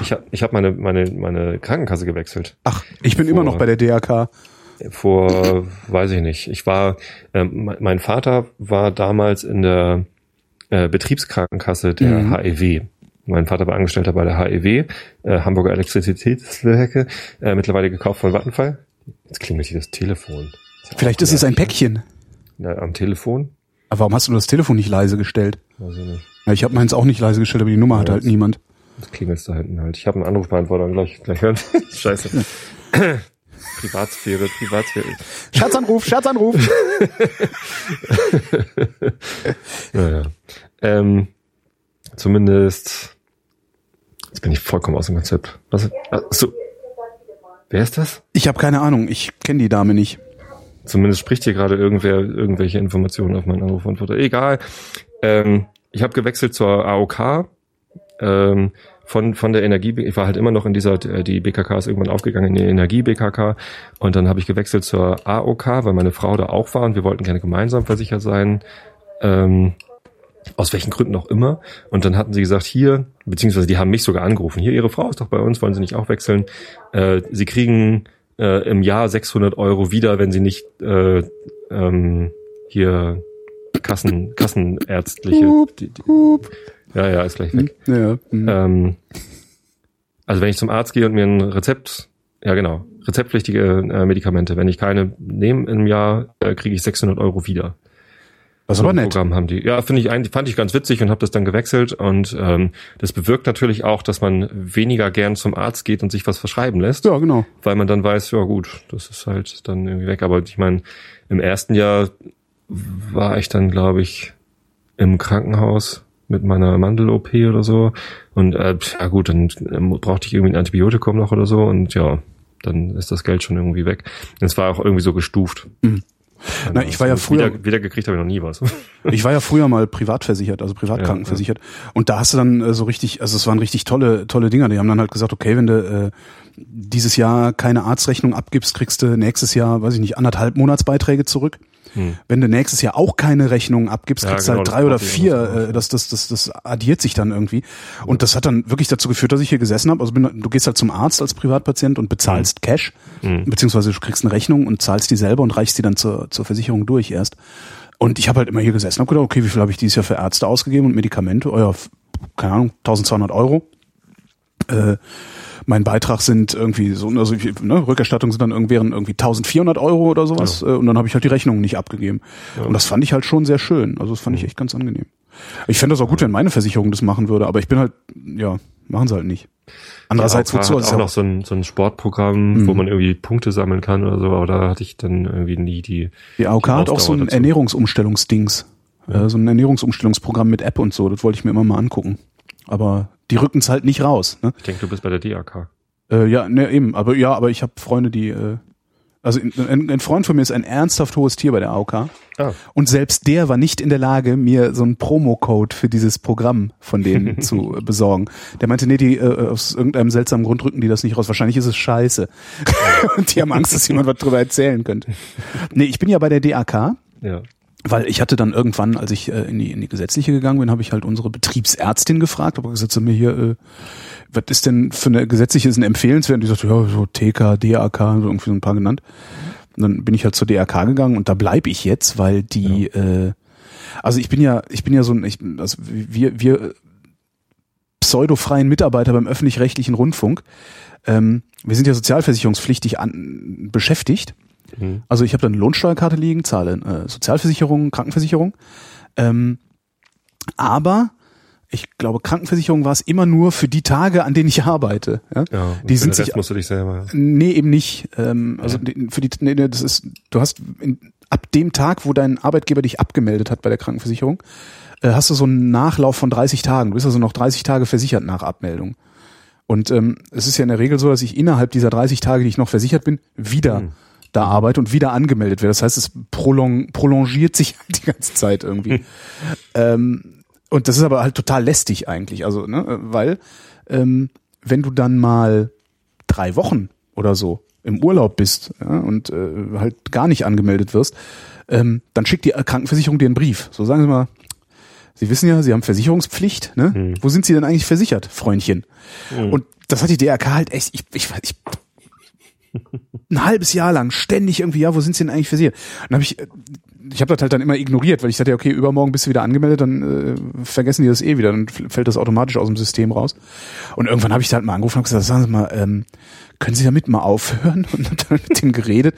ich habe ich hab meine, meine, meine Krankenkasse gewechselt. Ach, ich bin immer noch bei der DRK. Vor, weiß ich nicht. Ich war, mein- mein Vater war damals in der äh, Betriebskrankenkasse der Mhm. HEW. Mein Vater war Angestellter bei der HEW, äh, Hamburger Elektrizitätswerke, äh, mittlerweile gekauft von Vattenfall. Jetzt klingelt hier das Telefon. Vielleicht ist es ein Päckchen. Ja, am Telefon? Aber warum hast du das Telefon nicht leise gestellt? Weiß ich nicht. Ja, ich habe meins auch nicht leise gestellt, aber die Nummer hat Ja, halt jetzt- niemand. Jetzt klingelt da hinten halt. Ich habe einen Anrufbeantworter gleich, gleich hören. Scheiße. Privatsphäre, Privatsphäre. Scherzanruf, Scherzanruf. Naja. Ähm, zumindest. Jetzt bin ich vollkommen aus dem Konzept. Was? Achso. Wer ist das? Ich habe keine Ahnung, ich kenne die Dame nicht. Zumindest spricht hier gerade irgendwer irgendwelche Informationen auf meinen Anrufbeantworter. Egal. Ähm, ich habe gewechselt zur AOK. Ähm, von, von der Energie, ich war halt immer noch in dieser, äh, die BKK ist irgendwann aufgegangen in die Energie-BKK und dann habe ich gewechselt zur AOK, weil meine Frau da auch war und wir wollten gerne gemeinsam versichert sein. Ähm, aus welchen Gründen auch immer. Und dann hatten sie gesagt, hier, beziehungsweise die haben mich sogar angerufen, hier, ihre Frau ist doch bei uns, wollen sie nicht auch wechseln? Äh, sie kriegen äh, im Jahr 600 Euro wieder, wenn sie nicht äh, ähm, hier Kassen, Kassenärztliche. Hup, die, die, Hup. ja, ja, ist gleich weg. Hm, Ja, hm. Ähm, also wenn ich zum Arzt gehe und mir ein Rezept, ja genau, rezeptpflichtige äh, Medikamente, wenn ich keine nehme im Jahr, äh, kriege ich 600 Euro wieder. So aber nett. Programm haben die. Ja, finde ich eigentlich, fand ich ganz witzig und habe das dann gewechselt und ähm, das bewirkt natürlich auch, dass man weniger gern zum Arzt geht und sich was verschreiben lässt, Ja, genau. weil man dann weiß, ja gut, das ist halt dann irgendwie weg. Aber ich meine, im ersten Jahr war ich dann, glaube ich, im Krankenhaus mit meiner Mandel-OP oder so und äh, ja gut, dann brauchte ich irgendwie ein Antibiotikum noch oder so und ja, dann ist das Geld schon irgendwie weg. Es war auch irgendwie so gestuft. Mhm. Na, ich war ja früher- Wieder, wieder gekriegt habe ich noch nie was. Ich war ja früher mal privat versichert, also privatkrankenversichert. Und da hast du dann äh, so richtig, also es waren richtig tolle, tolle Dinger. Die haben dann halt gesagt, okay, wenn du äh, dieses Jahr keine Arztrechnung abgibst, kriegst du nächstes Jahr, weiß ich nicht, anderthalb Monatsbeiträge zurück. Wenn du nächstes Jahr auch keine Rechnung abgibst, Hm. Ja, kriegst genau, du das halt drei oder ich vier. Äh, das, das, das, das addiert sich dann irgendwie. Und das hat dann wirklich dazu geführt, dass ich hier gesessen habe. Also bin, du gehst halt zum Arzt als Privatpatient und bezahlst Hm. Cash, beziehungsweise du kriegst eine Rechnung und zahlst die selber und reichst die dann zur, zur Versicherung durch erst. Und ich habe halt immer hier gesessen und habe gedacht, okay, wie viel habe ich dieses Jahr für Ärzte ausgegeben und Medikamente? Oh ja, f- keine Ahnung, 1200 Euro. Äh, mein Beitrag sind irgendwie so, also ich- ne, Rückerstattung sind dann irgendwie, irgendwie 1400 Euro oder sowas. Äh, und dann habe ich halt die Rechnung nicht abgegeben. Und das fand ich halt schon sehr schön. Also das fand ich echt ganz angenehm. Ich fände das auch gut, wenn meine Versicherung das machen würde, aber ich bin halt, ja, machen sie halt nicht. Andererseits, Ja, wozu? hat auch ja noch so ein, so ein Sportprogramm, wo man irgendwie Punkte sammeln kann oder so, aber da hatte ich dann irgendwie nie die. Die AOK die hat auch so ein dazu. Ernährungsumstellungsdings. Äh, so ein Ernährungsumstellungsprogramm mit App und so. Das wollte ich mir immer mal angucken. Aber die rücken es halt nicht raus. Ne? Ich denke, du bist bei der DAK. Äh, ja, ne, eben. Aber ja, aber ich habe Freunde, die. Äh, also ein, ein Freund von mir ist ein ernsthaft hohes Tier bei der AOK. Ah. Und selbst der war nicht in der Lage, mir so einen Promocode für dieses Programm von denen zu äh, besorgen. Der meinte, nee, die äh, aus irgendeinem seltsamen Grund rücken die das nicht raus. Wahrscheinlich ist es scheiße. Und die haben Angst, dass jemand was drüber erzählen könnte. Nee, ich bin ja bei der DAK. Ja. Weil ich hatte dann irgendwann, als ich äh, in, die, in die gesetzliche gegangen bin, habe ich halt unsere Betriebsärztin gefragt, aber gesagt, sag mir hier, äh, was ist denn für eine gesetzliche, ist eine empfehlenswert? Und die sagte, ja, so TK, DAK, so irgendwie so ein paar genannt. Und dann bin ich halt zur DAK gegangen und da bleibe ich jetzt, weil die, äh, also ich bin ja, ich bin ja so ein, ich, also wir, wir äh, pseudofreien Mitarbeiter beim öffentlich-rechtlichen Rundfunk, ähm, wir sind ja sozialversicherungspflichtig an, beschäftigt. Mhm. Also ich habe dann eine Lohnsteuerkarte liegen, zahle äh, Sozialversicherung, Krankenversicherung. Ähm, aber ich glaube, Krankenversicherung war es immer nur für die Tage, an denen ich arbeite. Ja? Ja. die sind sich musst du dich selber. Nee, eben nicht. Ähm, also die- für die, nee, nee, das ist, du hast in, ab dem Tag, wo dein Arbeitgeber dich abgemeldet hat bei der Krankenversicherung, äh, hast du so einen Nachlauf von 30 Tagen. Du bist also noch 30 Tage versichert nach Abmeldung. Und ähm, es ist ja in der Regel so, dass ich innerhalb dieser 30 Tage, die ich noch versichert bin, wieder da arbeite und wieder angemeldet werde. Das heißt, es prolong, prolongiert sich halt die ganze Zeit irgendwie. ähm, und das ist aber halt total lästig eigentlich. Also, ne, weil ähm, wenn du dann mal drei Wochen oder so im Urlaub bist ja, und äh, halt gar nicht angemeldet wirst, ähm, dann schickt die Krankenversicherung dir einen Brief. So sagen Sie mal, Sie wissen ja, Sie haben Versicherungspflicht. Ne? Hm. Wo sind Sie denn eigentlich versichert, Freundchen? Hm. Und das hat die DRK halt echt, ich, ich, ich ein halbes Jahr lang ständig irgendwie, ja, wo sind Sie denn eigentlich versichert? Und dann habe ich, ich habe das halt dann immer ignoriert, weil ich dachte, okay, übermorgen bist du wieder angemeldet, dann äh, vergessen die das eh wieder, dann fällt das automatisch aus dem System raus. Und irgendwann habe ich da halt mal angerufen und gesagt, sagen Sie mal, ähm, können Sie damit mal aufhören? Und dann mit dem geredet.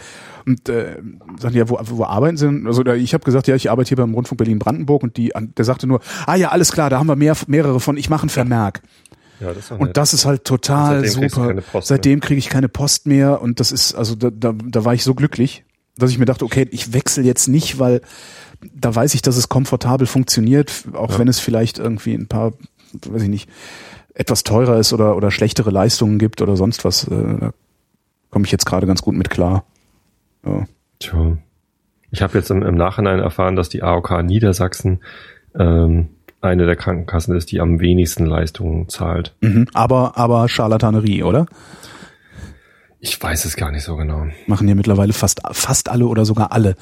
Und äh, sagten ja, wo, wo arbeiten Sie denn? Also ich habe gesagt, ja, ich arbeite hier beim Rundfunk Berlin-Brandenburg und die, der sagte nur, ah ja, alles klar, da haben wir mehr, mehrere von, ich mache einen Vermerk. Ja, das und das ist halt total seitdem super. Seitdem kriege ich keine Post mehr und das ist, also da, da, da war ich so glücklich, dass ich mir dachte, okay, ich wechsle jetzt nicht, weil da weiß ich, dass es komfortabel funktioniert, auch ja. wenn es vielleicht irgendwie ein paar, weiß ich nicht, etwas teurer ist oder, oder schlechtere Leistungen gibt oder sonst was. Äh, da komme ich jetzt gerade ganz gut mit klar. Ja. Tja. Ich habe jetzt im, im, Nachhinein erfahren, dass die AOK Niedersachsen ähm, eine der Krankenkassen ist, die am wenigsten Leistungen zahlt. Mhm, aber, aber Charlatanerie, oder? Ich weiß es gar nicht so genau. Machen ja mittlerweile fast, fast alle oder sogar alle.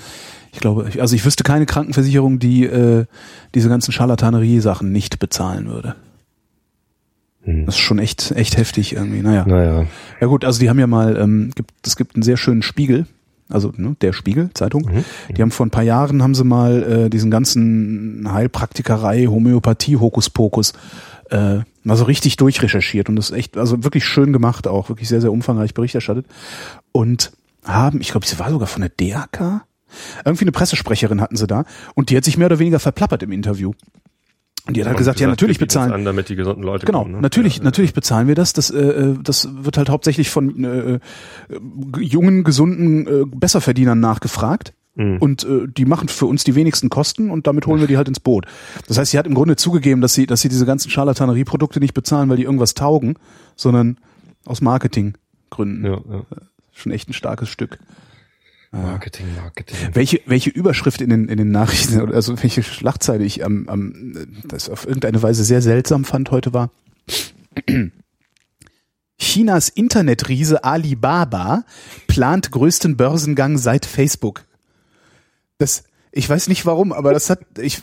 Ich glaube, also ich wüsste keine Krankenversicherung, die äh, diese ganzen Charlatanerie-Sachen nicht bezahlen würde. Hm. Das ist schon echt, echt heftig irgendwie. Naja. naja. Ja gut, also die haben ja mal, ähm, gibt, es gibt einen sehr schönen Spiegel, also ne, der Spiegel Zeitung. Mhm. Die haben vor ein paar Jahren haben sie mal äh, diesen ganzen Heilpraktikerei, Homöopathie, Hokuspokus äh, mal so richtig durchrecherchiert und das ist echt, also wirklich schön gemacht auch, wirklich sehr, sehr umfangreich Bericht erstattet. Und haben, ich glaube, sie war sogar von der DRK, irgendwie eine Pressesprecherin hatten sie da und die hat sich mehr oder weniger verplappert im Interview. Und die hat halt gesagt, gesagt, ja, natürlich bezahlen. An, damit die gesunden Leute genau, kommen, ne? natürlich, ja, natürlich bezahlen wir das. Das, äh, äh, das wird halt hauptsächlich von äh, äh, jungen, gesunden äh, Besserverdienern nachgefragt. Mhm. Und äh, die machen für uns die wenigsten Kosten und damit holen wir die halt ins Boot. Das heißt, sie hat im Grunde zugegeben, dass sie, dass sie diese ganzen Charlatanerie-Produkte nicht bezahlen, weil die irgendwas taugen, sondern aus Marketinggründen. Ja, ja. Schon echt ein starkes Stück. Marketing, Marketing. Welche, welche Überschrift in den, in den Nachrichten, also welche Schlagzeile ich am, am, das auf irgendeine Weise sehr seltsam fand heute war. Chinas Internetriese Alibaba plant größten Börsengang seit Facebook. Das, ich weiß nicht warum, aber das hat, ich,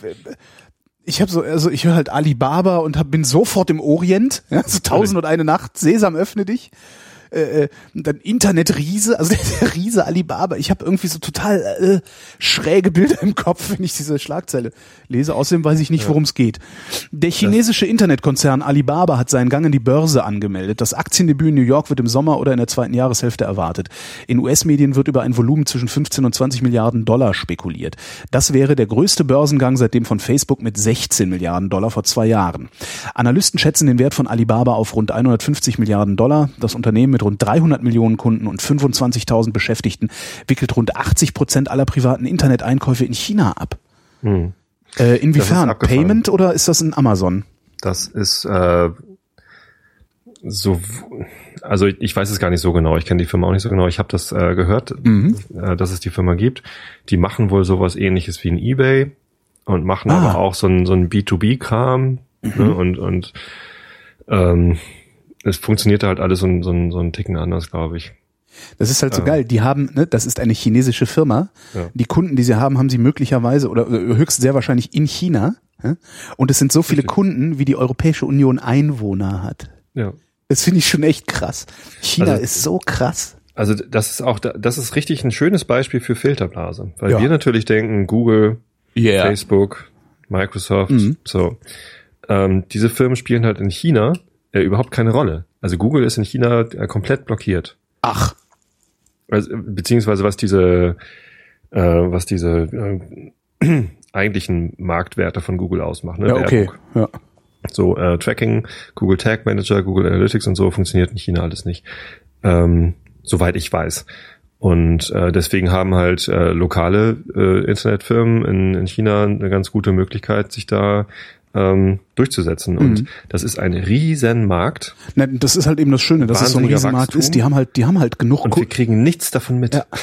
ich habe so, also ich höre halt Alibaba und hab, bin sofort im Orient, ja, so tausend und eine Nacht, Sesam öffne dich äh, äh, dann Internetriese, also der, der Riese Alibaba. Ich habe irgendwie so total äh, schräge Bilder im Kopf, wenn ich diese Schlagzeile lese. Außerdem weiß ich nicht, worum es geht. Der chinesische Internetkonzern Alibaba hat seinen Gang in die Börse angemeldet. Das Aktiendebüt in New York wird im Sommer oder in der zweiten Jahreshälfte erwartet. In US-Medien wird über ein Volumen zwischen 15 und 20 Milliarden Dollar spekuliert. Das wäre der größte Börsengang seit dem von Facebook mit 16 Milliarden Dollar vor zwei Jahren. Analysten schätzen den Wert von Alibaba auf rund 150 Milliarden Dollar. Das Unternehmen mit rund 300 Millionen Kunden und 25.000 Beschäftigten wickelt rund 80 Prozent aller privaten Interneteinkäufe in China ab. Hm. Äh, inwiefern? Payment oder ist das in Amazon? Das ist äh, so, also ich, ich weiß es gar nicht so genau. Ich kenne die Firma auch nicht so genau. Ich habe das äh, gehört, mhm. äh, dass es die Firma gibt. Die machen wohl sowas ähnliches wie ein eBay und machen ah. aber auch so ein, so ein B2B-Kram mhm. ne, und, und ähm, es funktioniert halt alles so, so, so einen Ticken anders, glaube ich. Das ist halt so ähm. geil. Die haben, ne, das ist eine chinesische Firma. Ja. Die Kunden, die sie haben, haben sie möglicherweise oder höchst sehr wahrscheinlich in China. Ja? Und es sind so viele Richtig. Kunden, wie die Europäische Union Einwohner hat. Ja. Das finde ich schon echt krass. China also, ist so krass. Also das ist auch, das ist richtig ein schönes Beispiel für Filterblase, weil ja. wir natürlich denken, Google, yeah. Facebook, Microsoft, mhm. so. Ähm, diese Firmen spielen halt in China äh, überhaupt keine Rolle. Also Google ist in China äh, komplett blockiert. Ach. Also, beziehungsweise was diese, äh, was diese äh, eigentlichen Marktwerte von Google ausmachen. Ne? Ja, okay. Ja. So äh, Tracking, Google Tag Manager, Google Analytics und so funktioniert in China alles nicht. Ähm, soweit ich weiß. Und äh, deswegen haben halt äh, lokale äh, Internetfirmen in, in China eine ganz gute Möglichkeit, sich da ähm, durchzusetzen. Und mhm. das ist ein Riesenmarkt. Na, das ist halt eben das Schöne, dass es so ein Riesenmarkt Wachstum. ist. Die haben halt, die haben halt genug. Und wir kriegen nichts davon mit. Ja.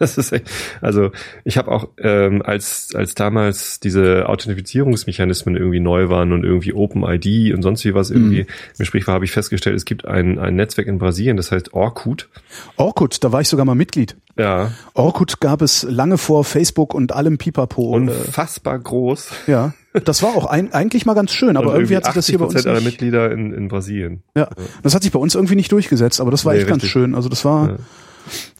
Das ist echt, also ich habe auch, ähm, als, als damals diese Authentifizierungsmechanismen irgendwie neu waren und irgendwie OpenID und sonst wie was irgendwie mhm. im Gespräch war, habe ich festgestellt, es gibt ein, ein Netzwerk in Brasilien, das heißt Orkut. Orkut, da war ich sogar mal Mitglied. Ja. Orkut gab es lange vor Facebook und allem Pipapo. Äh, Unfassbar groß. Ja. Das war auch ein, eigentlich mal ganz schön, aber irgendwie, irgendwie hat sich das hier bei uns nicht, aller Mitglieder in, in Brasilien. Ja, das hat sich bei uns irgendwie nicht durchgesetzt, aber das war nee, echt richtig. ganz schön. Also das war, ja.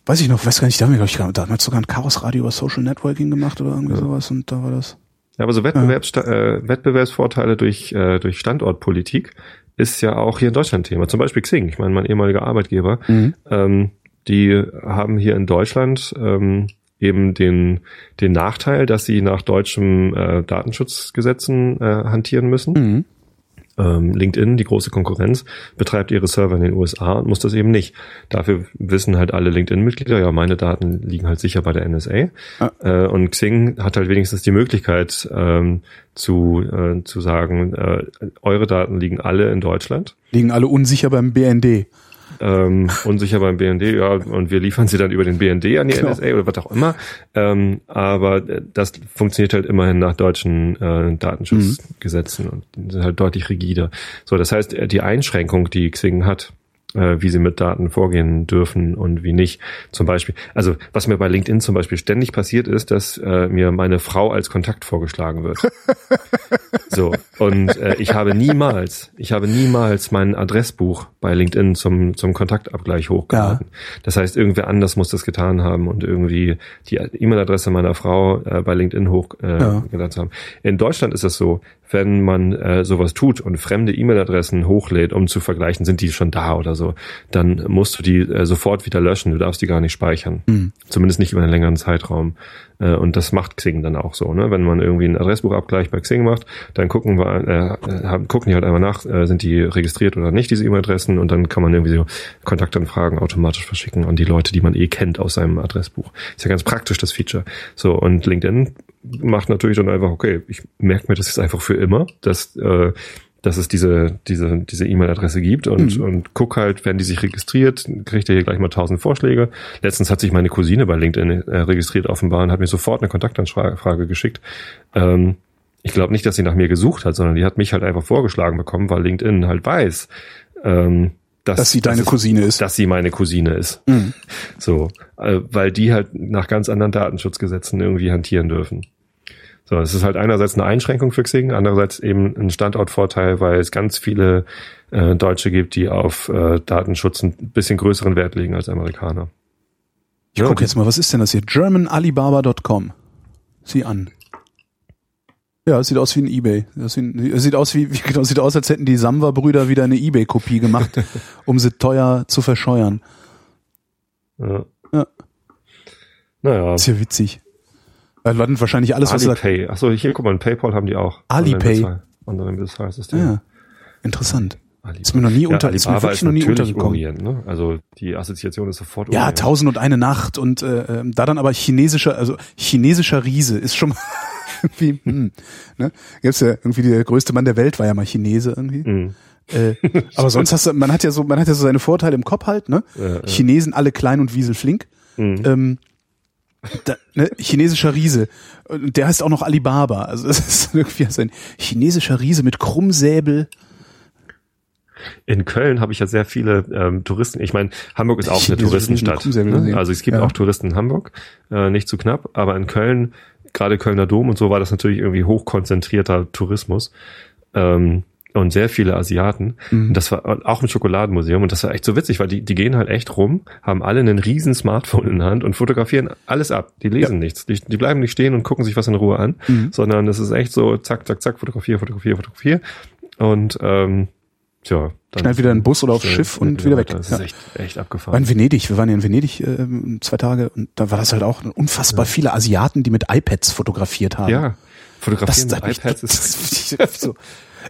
weiß ich noch, weiß gar nicht, da haben wir glaube ich damals sogar ein Chaos Radio über Social Networking gemacht oder irgendwie ja. sowas und da war das. Ja, aber so Wettbewerbs äh, Wettbewerbsvorteile durch äh, durch Standortpolitik ist ja auch hier in Deutschland Thema. Zum Beispiel Xing, ich meine, mein ehemaliger Arbeitgeber, mhm. ähm, die haben hier in Deutschland ähm, eben den, den Nachteil, dass sie nach deutschen äh, Datenschutzgesetzen äh, hantieren müssen. Mhm. Ähm, LinkedIn, die große Konkurrenz, betreibt ihre Server in den USA und muss das eben nicht. Dafür wissen halt alle LinkedIn-Mitglieder, ja, meine Daten liegen halt sicher bei der NSA. Ah. Äh, und Xing hat halt wenigstens die Möglichkeit ähm, zu, äh, zu sagen, äh, eure Daten liegen alle in Deutschland. Liegen alle unsicher beim BND ähm, unsicher beim BND, ja, und wir liefern sie dann über den BND an die genau. NSA oder was auch immer. Ähm, aber das funktioniert halt immerhin nach deutschen äh, Datenschutzgesetzen mhm. und sind halt deutlich rigider. So, das heißt, die Einschränkung, die Xing hat, äh, wie sie mit Daten vorgehen dürfen und wie nicht. Zum Beispiel, also was mir bei LinkedIn zum Beispiel ständig passiert ist, dass äh, mir meine Frau als Kontakt vorgeschlagen wird. so und äh, ich habe niemals, ich habe niemals mein Adressbuch bei LinkedIn zum zum Kontaktabgleich hochgeladen. Ja. Das heißt, irgendwer anders muss das getan haben und irgendwie die E-Mail-Adresse meiner Frau äh, bei LinkedIn hochgeladen äh, ja. haben. In Deutschland ist es so, wenn man äh, sowas tut und fremde E-Mail-Adressen hochlädt, um zu vergleichen, sind die schon da oder so, dann musst du die äh, sofort wieder löschen. Du darfst die gar nicht speichern. Mhm. Zumindest nicht über einen längeren Zeitraum. Äh, und das macht Xing dann auch so. Ne? Wenn man irgendwie einen Adressbuchabgleich bei Xing macht, dann gucken wir, äh, haben, gucken die halt einmal nach, äh, sind die registriert oder nicht, diese E-Mail-Adressen, und dann kann man irgendwie so Kontaktanfragen automatisch verschicken an die Leute, die man eh kennt aus seinem Adressbuch. Ist ja ganz praktisch, das Feature. So, und LinkedIn macht natürlich dann einfach, okay, ich merke mir das jetzt einfach für immer, dass äh, dass es diese diese diese E-Mail-Adresse gibt und mhm. und guck halt, wenn die sich registriert, kriegt er hier gleich mal tausend Vorschläge. Letztens hat sich meine Cousine bei LinkedIn äh, registriert offenbar und hat mir sofort eine Kontaktanfrage geschickt. Ähm, ich glaube nicht, dass sie nach mir gesucht hat, sondern die hat mich halt einfach vorgeschlagen bekommen, weil LinkedIn halt weiß, ähm, dass, dass sie deine dass Cousine ist. Dass sie meine Cousine ist. Mhm. So, äh, weil die halt nach ganz anderen Datenschutzgesetzen irgendwie hantieren dürfen. So, es ist halt einerseits eine Einschränkung für Xing, andererseits eben ein Standortvorteil, weil es ganz viele äh, Deutsche gibt, die auf äh, Datenschutz ein bisschen größeren Wert legen als Amerikaner. Ich ja, gucke jetzt mal, was ist denn das hier? GermanAlibaba.com. Sieh an. Ja, es sieht aus wie ein Ebay. Das sieht aus wie, wie genau, sieht aus, als hätten die Samwa-Brüder wieder eine Ebay-Kopie gemacht, um sie teuer zu verscheuern. Ja. ja. Naja. Ist ja witzig. Weil war wahrscheinlich alles, was Alipay. Achso, hier, guck mal, PayPal haben die auch. Alipay. Online-Bezahlsystem. Ja. Interessant. Alibaba. Ist mir noch nie unter, ja, ist mir wirklich noch nie untergekommen. Orient, ne? Also die Assoziation ist sofort Ja, Orient. tausend und eine Nacht und äh, ähm, da dann aber chinesischer, also chinesischer Riese ist schon mal irgendwie, hm, ne? Gibt's ja irgendwie der größte Mann der Welt war ja mal Chinese irgendwie. Mhm. Äh, aber sonst hast du, man hat ja so, man hat ja so seine Vorteile im Kopf halt, ne? Ja, ja. Chinesen alle klein und wieselflink. Mhm. Ähm, da, ne, chinesischer Riese. Und der heißt auch noch Alibaba. Also es ist irgendwie ein chinesischer Riese mit Krummsäbel. In Köln habe ich ja sehr viele ähm, Touristen. Ich meine, Hamburg ist auch eine Touristenstadt. Ne? Also es gibt ja. auch Touristen in Hamburg, äh, nicht zu knapp, aber in Köln, gerade Kölner Dom und so, war das natürlich irgendwie hochkonzentrierter Tourismus. Ähm, und sehr viele Asiaten. Mhm. Und das war auch ein Schokoladenmuseum und das war echt so witzig, weil die, die gehen halt echt rum, haben alle einen riesen Smartphone in der Hand und fotografieren alles ab. Die lesen ja. nichts. Die, die bleiben nicht stehen und gucken sich was in Ruhe an, mhm. sondern es ist echt so zack, zack, zack, fotografier, fotografier, fotografier. Und ähm, Tja, dann schnell wieder ein Bus oder aufs Schiff und wieder weg. Das ist ja. echt, echt abgefahren. in Venedig, wir waren ja in Venedig äh, zwei Tage und da war das halt auch unfassbar ja. viele Asiaten, die mit iPads fotografiert haben. Ja, fotografieren das, mit iPads ist so.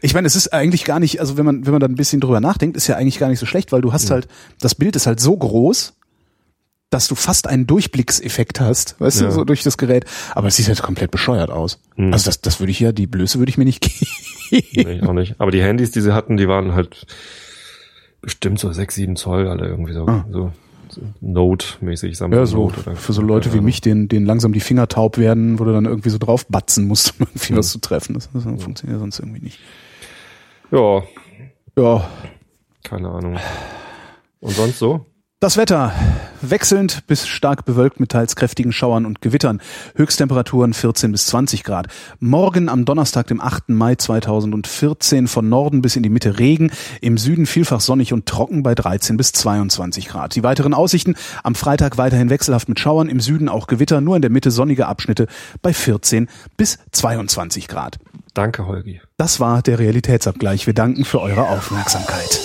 Ich meine, es ist eigentlich gar nicht, also wenn man, wenn man da ein bisschen drüber nachdenkt, ist ja eigentlich gar nicht so schlecht, weil du hast mhm. halt, das Bild ist halt so groß, dass du fast einen Durchblickseffekt hast, weißt ja. du, so durch das Gerät. Aber es sieht halt komplett bescheuert aus. Mhm. Also das, das würde ich ja, die Blöße würde ich mir nicht geben. Nee, auch nicht. Aber die Handys, die sie hatten, die waren halt bestimmt so sechs, sieben Zoll alle irgendwie so. Ah. so. Note-mäßig sammeln. Ja, so oder, für so Leute wie mich, denen, denen langsam die Finger taub werden, wo du dann irgendwie so drauf batzen musst, um irgendwie mhm. was zu treffen. Das, das funktioniert sonst irgendwie nicht. Ja. Ja. Keine Ahnung. Und sonst so? Das Wetter wechselnd bis stark bewölkt mit teils kräftigen Schauern und Gewittern. Höchsttemperaturen 14 bis 20 Grad. Morgen am Donnerstag, dem 8. Mai 2014 von Norden bis in die Mitte Regen. Im Süden vielfach sonnig und trocken bei 13 bis 22 Grad. Die weiteren Aussichten am Freitag weiterhin wechselhaft mit Schauern. Im Süden auch Gewitter, nur in der Mitte sonnige Abschnitte bei 14 bis 22 Grad. Danke, Holgi. Das war der Realitätsabgleich. Wir danken für eure Aufmerksamkeit.